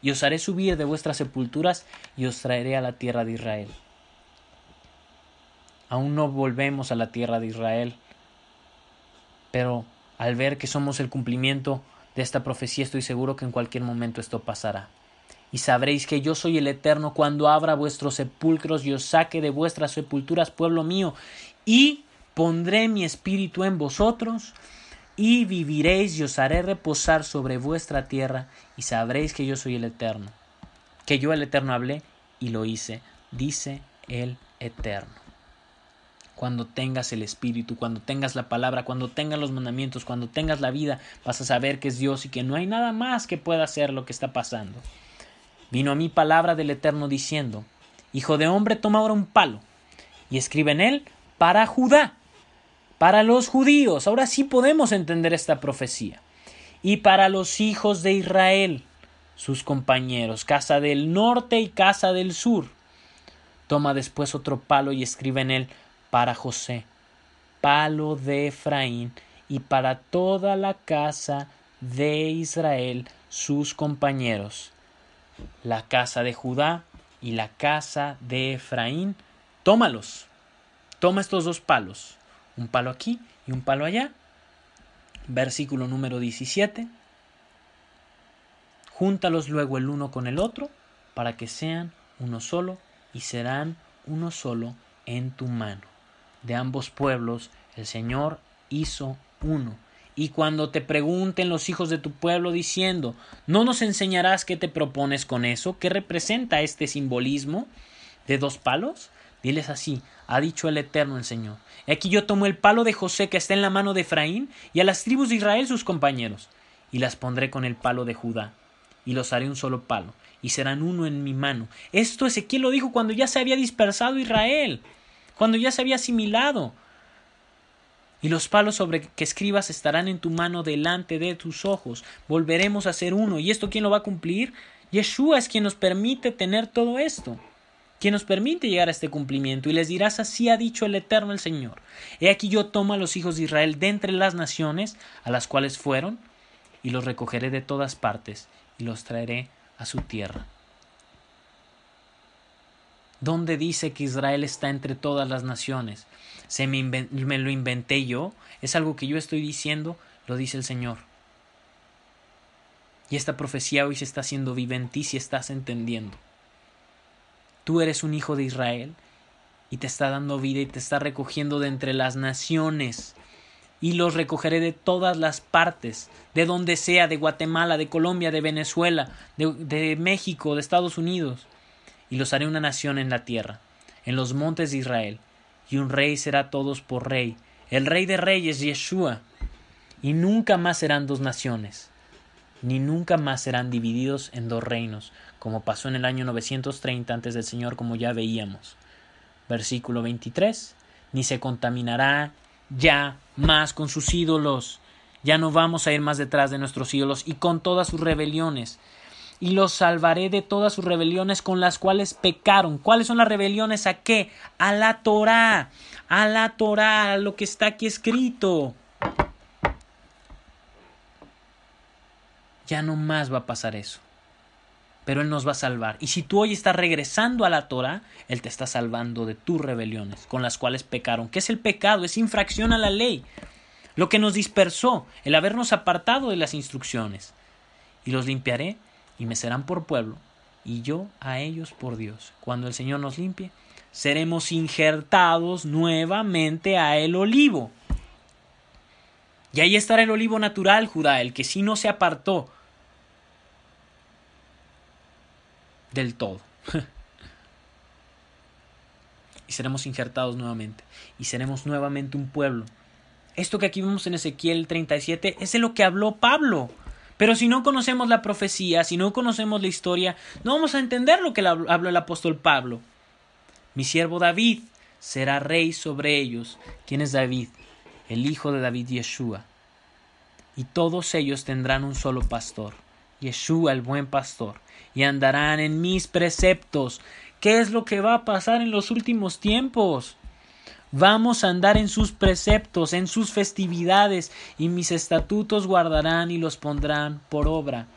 Y os haré subir de vuestras sepulturas y os traeré a la tierra de Israel. Aún no volvemos a la tierra de Israel, pero al ver que somos el cumplimiento de esta profecía estoy seguro que en cualquier momento esto pasará y sabréis que yo soy el Eterno cuando abra vuestros sepulcros y os saque de vuestras sepulturas, pueblo mío, y pondré mi espíritu en vosotros, y viviréis y os haré reposar sobre vuestra tierra, y sabréis que yo soy el Eterno. que yo el Eterno hablé y lo hice, dice el Eterno. Cuando tengas el Espíritu, cuando tengas la palabra, cuando tengas los mandamientos, cuando tengas la vida, vas a saber que es Dios y que no hay nada más que pueda hacer lo que está pasando. Vino a mí palabra del Eterno diciendo, Hijo de hombre, toma ahora un palo y escribe en él para Judá, para los judíos. Ahora sí podemos entender esta profecía. Y para los hijos de Israel, sus compañeros, casa del norte y casa del sur. Toma después otro palo y escribe en él para José, palo de Efraín, y para toda la casa de Israel, sus compañeros. La casa de Judá y la casa de Efraín, tómalos. Toma estos dos palos, un palo aquí y un palo allá. Versículo número 17. Júntalos luego el uno con el otro para que sean uno solo y serán uno solo en tu mano. De ambos pueblos el Señor hizo uno. Y cuando te pregunten los hijos de tu pueblo diciendo, ¿no nos enseñarás qué te propones con eso? ¿Qué representa este simbolismo de dos palos? Diles así, ha dicho el Eterno el Señor. Aquí yo tomo el palo de José que está en la mano de Efraín y a las tribus de Israel sus compañeros, y las pondré con el palo de Judá, y los haré un solo palo, y serán uno en mi mano. Esto Ezequiel lo dijo cuando ya se había dispersado Israel, cuando ya se había asimilado. Y los palos sobre que escribas estarán en tu mano delante de tus ojos. Volveremos a ser uno. ¿Y esto quién lo va a cumplir? Yeshua es quien nos permite tener todo esto quien nos permite llegar a este cumplimiento, y les dirás así ha dicho el Eterno el Señor. He aquí yo tomo a los hijos de Israel de entre las naciones a las cuales fueron, y los recogeré de todas partes, y los traeré a su tierra. ¿Dónde dice que Israel está entre todas las naciones? ¿Se me, lo inventé yo? ¿Es algo que yo estoy diciendo? Lo dice el Señor. Y esta profecía hoy se está haciendo viva en ti si estás entendiendo. Tú eres un hijo de Israel y te está dando vida y te está recogiendo de entre las naciones. Y los recogeré de todas las partes, de donde sea, de Guatemala, de Colombia, de Venezuela, de México, de Estados Unidos. Y los haré una nación en la tierra, en los montes de Israel. Y un rey será todos por rey. El rey de reyes, Yeshua. Y nunca más serán dos naciones, ni nunca más serán divididos en dos reinos, como pasó en el año 930 antes del Señor, como ya veíamos. Versículo 23. Ni se contaminará ya más con sus ídolos. Ya no vamos a ir más detrás de nuestros ídolos y con todas sus rebeliones. Y los salvaré de todas sus rebeliones con las cuales pecaron. ¿Cuáles son las rebeliones? ¿A qué? A la Torah. A la Torah, a lo que está aquí escrito. Ya no más va a pasar eso pero Él nos va a salvar. Y si tú hoy estás regresando a la Torah, Él te está salvando de tus rebeliones, con las cuales pecaron. ¿Qué es el pecado? Es infracción a la ley. Lo que nos dispersó, el habernos apartado de las instrucciones. Y los limpiaré, y me serán por pueblo, y yo a ellos por Dios. Cuando el Señor nos limpie, seremos injertados nuevamente a el olivo. Y ahí estará el olivo natural, Judá, el que sí no se apartó, del todo. y seremos injertados nuevamente. Y seremos nuevamente un pueblo. Esto que aquí vemos en Ezequiel 37 es de lo que habló Pablo. Pero si no conocemos la profecía, si no conocemos la historia, no vamos a entender lo que habló el apóstol Pablo. Mi siervo David será rey sobre ellos. ¿Quién es David? El hijo de David Yeshua. Y todos ellos tendrán un solo pastor, Yeshua el buen pastor y andarán en mis preceptos. ¿Qué es lo que va a pasar en los últimos tiempos? Vamos a andar en sus preceptos, en sus festividades, y mis estatutos guardarán y los pondrán por obra.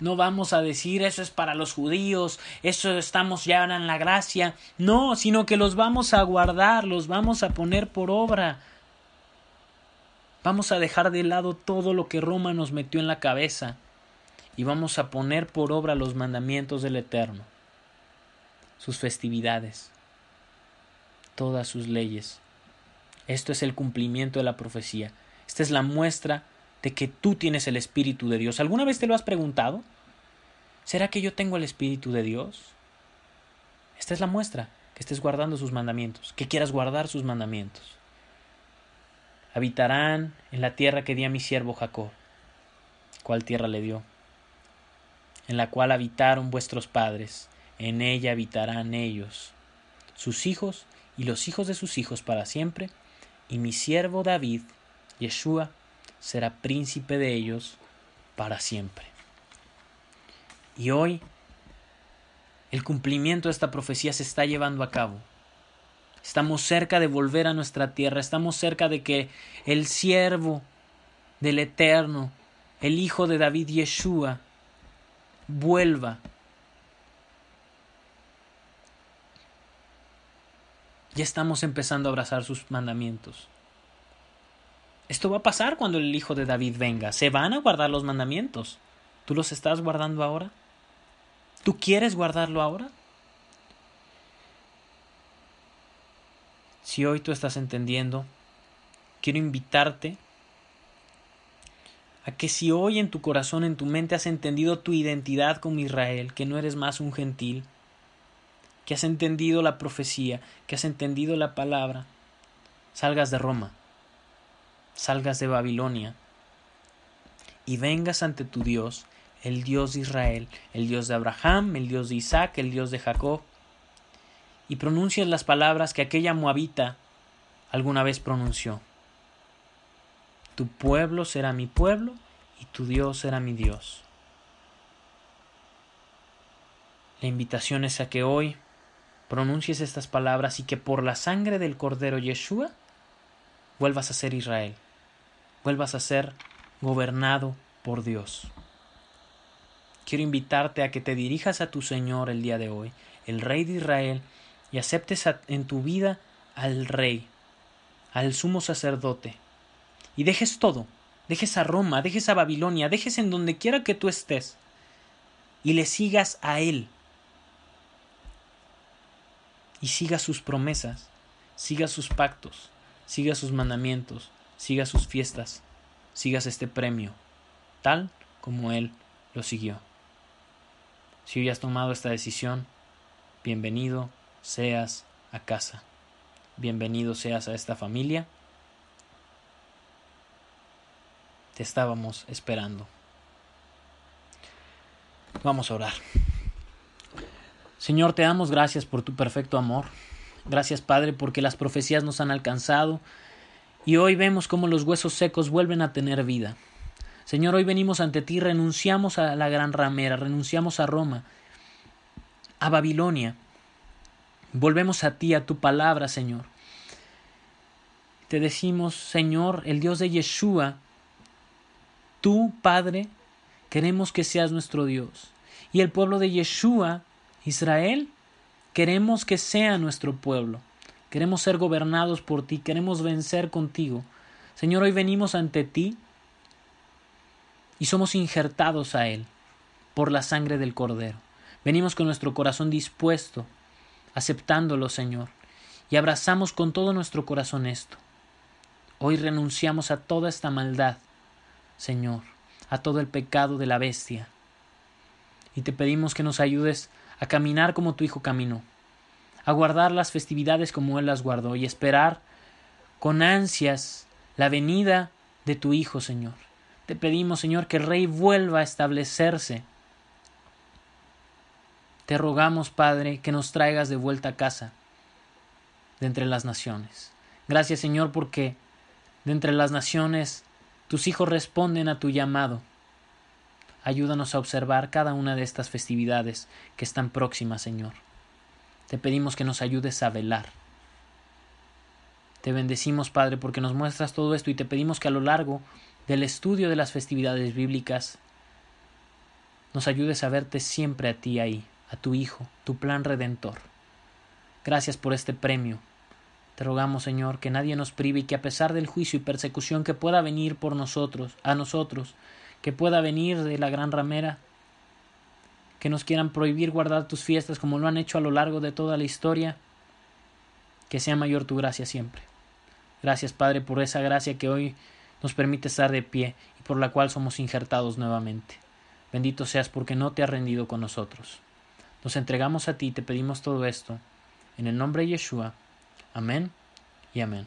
No vamos a decir eso es para los judíos, eso estamos ya en la gracia. No, sino que los vamos a guardar, los vamos a poner por obra. Vamos a dejar de lado todo lo que Roma nos metió en la cabeza y vamos a poner por obra los mandamientos del Eterno, sus festividades, todas sus leyes. Esto es el cumplimiento de la profecía. Esta es la muestra de que tú tienes el Espíritu de Dios. ¿Alguna vez te lo has preguntado? ¿Será que yo tengo el Espíritu de Dios? Esta es la muestra, que estés guardando sus mandamientos, que quieras guardar sus mandamientos. Habitarán en la tierra que di a mi siervo Jacob. ¿Cuál tierra le dio? En la cual habitaron vuestros padres, en ella habitarán ellos, sus hijos y los hijos de sus hijos para siempre, y mi siervo David, Yeshua, será príncipe de ellos para siempre. Y hoy el cumplimiento de esta profecía se está llevando a cabo. Estamos cerca de volver a nuestra tierra, estamos cerca de que el siervo del Eterno, el Hijo de David Yeshua, vuelva. Ya estamos empezando a abrazar sus mandamientos. Esto va a pasar cuando el Hijo de David venga. Se van a guardar los mandamientos. ¿Tú los estás guardando ahora? ¿Tú quieres guardarlo ahora? Si hoy tú estás entendiendo, quiero invitarte a que si hoy en tu corazón, en tu mente has entendido tu identidad como Israel, que no eres más un gentil, que has entendido la profecía, que has entendido la palabra, salgas de Roma, salgas de Babilonia y vengas ante tu Dios el Dios de Israel, el Dios de Abraham, el Dios de Isaac, el Dios de Jacob, y pronuncias las palabras que aquella moabita alguna vez pronunció. Tu pueblo será mi pueblo y tu Dios será mi Dios. La invitación es a que hoy pronuncies estas palabras y que por la sangre del Cordero Yeshua vuelvas a ser Israel, vuelvas a ser gobernado por Dios. Quiero invitarte a que te dirijas a tu Señor el día de hoy, el Rey de Israel, y aceptes en tu vida al Rey, al sumo sacerdote, y dejes todo, dejes a Roma, dejes a Babilonia, dejes en donde quiera que tú estés, y le sigas a Él, y sigas sus promesas, sigas sus pactos, sigas sus mandamientos, sigas sus fiestas, sigas este premio, tal como Él lo siguió. Si hoy has tomado esta decisión, bienvenido seas a casa. Bienvenido seas a esta familia. Te estábamos esperando. Vamos a orar. Señor, te damos gracias por tu perfecto amor. Gracias, Padre, porque las profecías nos han alcanzado y hoy vemos cómo los huesos secos vuelven a tener vida. Señor, hoy venimos ante ti, renunciamos a la gran ramera, renunciamos a Roma, a Babilonia. Volvemos a ti, a tu palabra, Señor. Te decimos, Señor, el Dios de Yeshua, tú, Padre, queremos que seas nuestro Dios. Y el pueblo de Yeshua, Israel, queremos que sea nuestro pueblo. Queremos ser gobernados por ti, queremos vencer contigo. Señor, hoy venimos ante ti y somos injertados a Él por la sangre del Cordero. Venimos con nuestro corazón dispuesto, aceptándolo, Señor, y abrazamos con todo nuestro corazón esto. Hoy renunciamos a toda esta maldad, Señor, a todo el pecado de la bestia, y te pedimos que nos ayudes a caminar como tu Hijo caminó, a guardar las festividades como Él las guardó y esperar con ansias la venida de tu Hijo, Señor. Te pedimos, Señor, que el Rey vuelva a establecerse. Te rogamos, Padre, que nos traigas de vuelta a casa, de entre las naciones. Gracias, Señor, porque de entre las naciones tus hijos responden a tu llamado. Ayúdanos a observar cada una de estas festividades que están próximas, Señor. Te pedimos que nos ayudes a velar. Te bendecimos, Padre, porque nos muestras todo esto y te pedimos que a lo largo del estudio de las festividades bíblicas, nos ayudes a verte siempre a ti ahí, a tu Hijo, tu plan redentor. Gracias por este premio. Te rogamos, Señor, que nadie nos prive y que a pesar del juicio y persecución que pueda venir por nosotros, a nosotros, que pueda venir de la gran ramera, que nos quieran prohibir guardar tus fiestas como lo han hecho a lo largo de toda la historia, que sea mayor tu gracia siempre. Gracias, Padre, por esa gracia que hoy nos permite estar de pie y por la cual somos injertados nuevamente. Bendito seas porque no te has rendido con nosotros. Nos entregamos a ti y te pedimos todo esto. En el nombre de Yeshua. Amén y amén.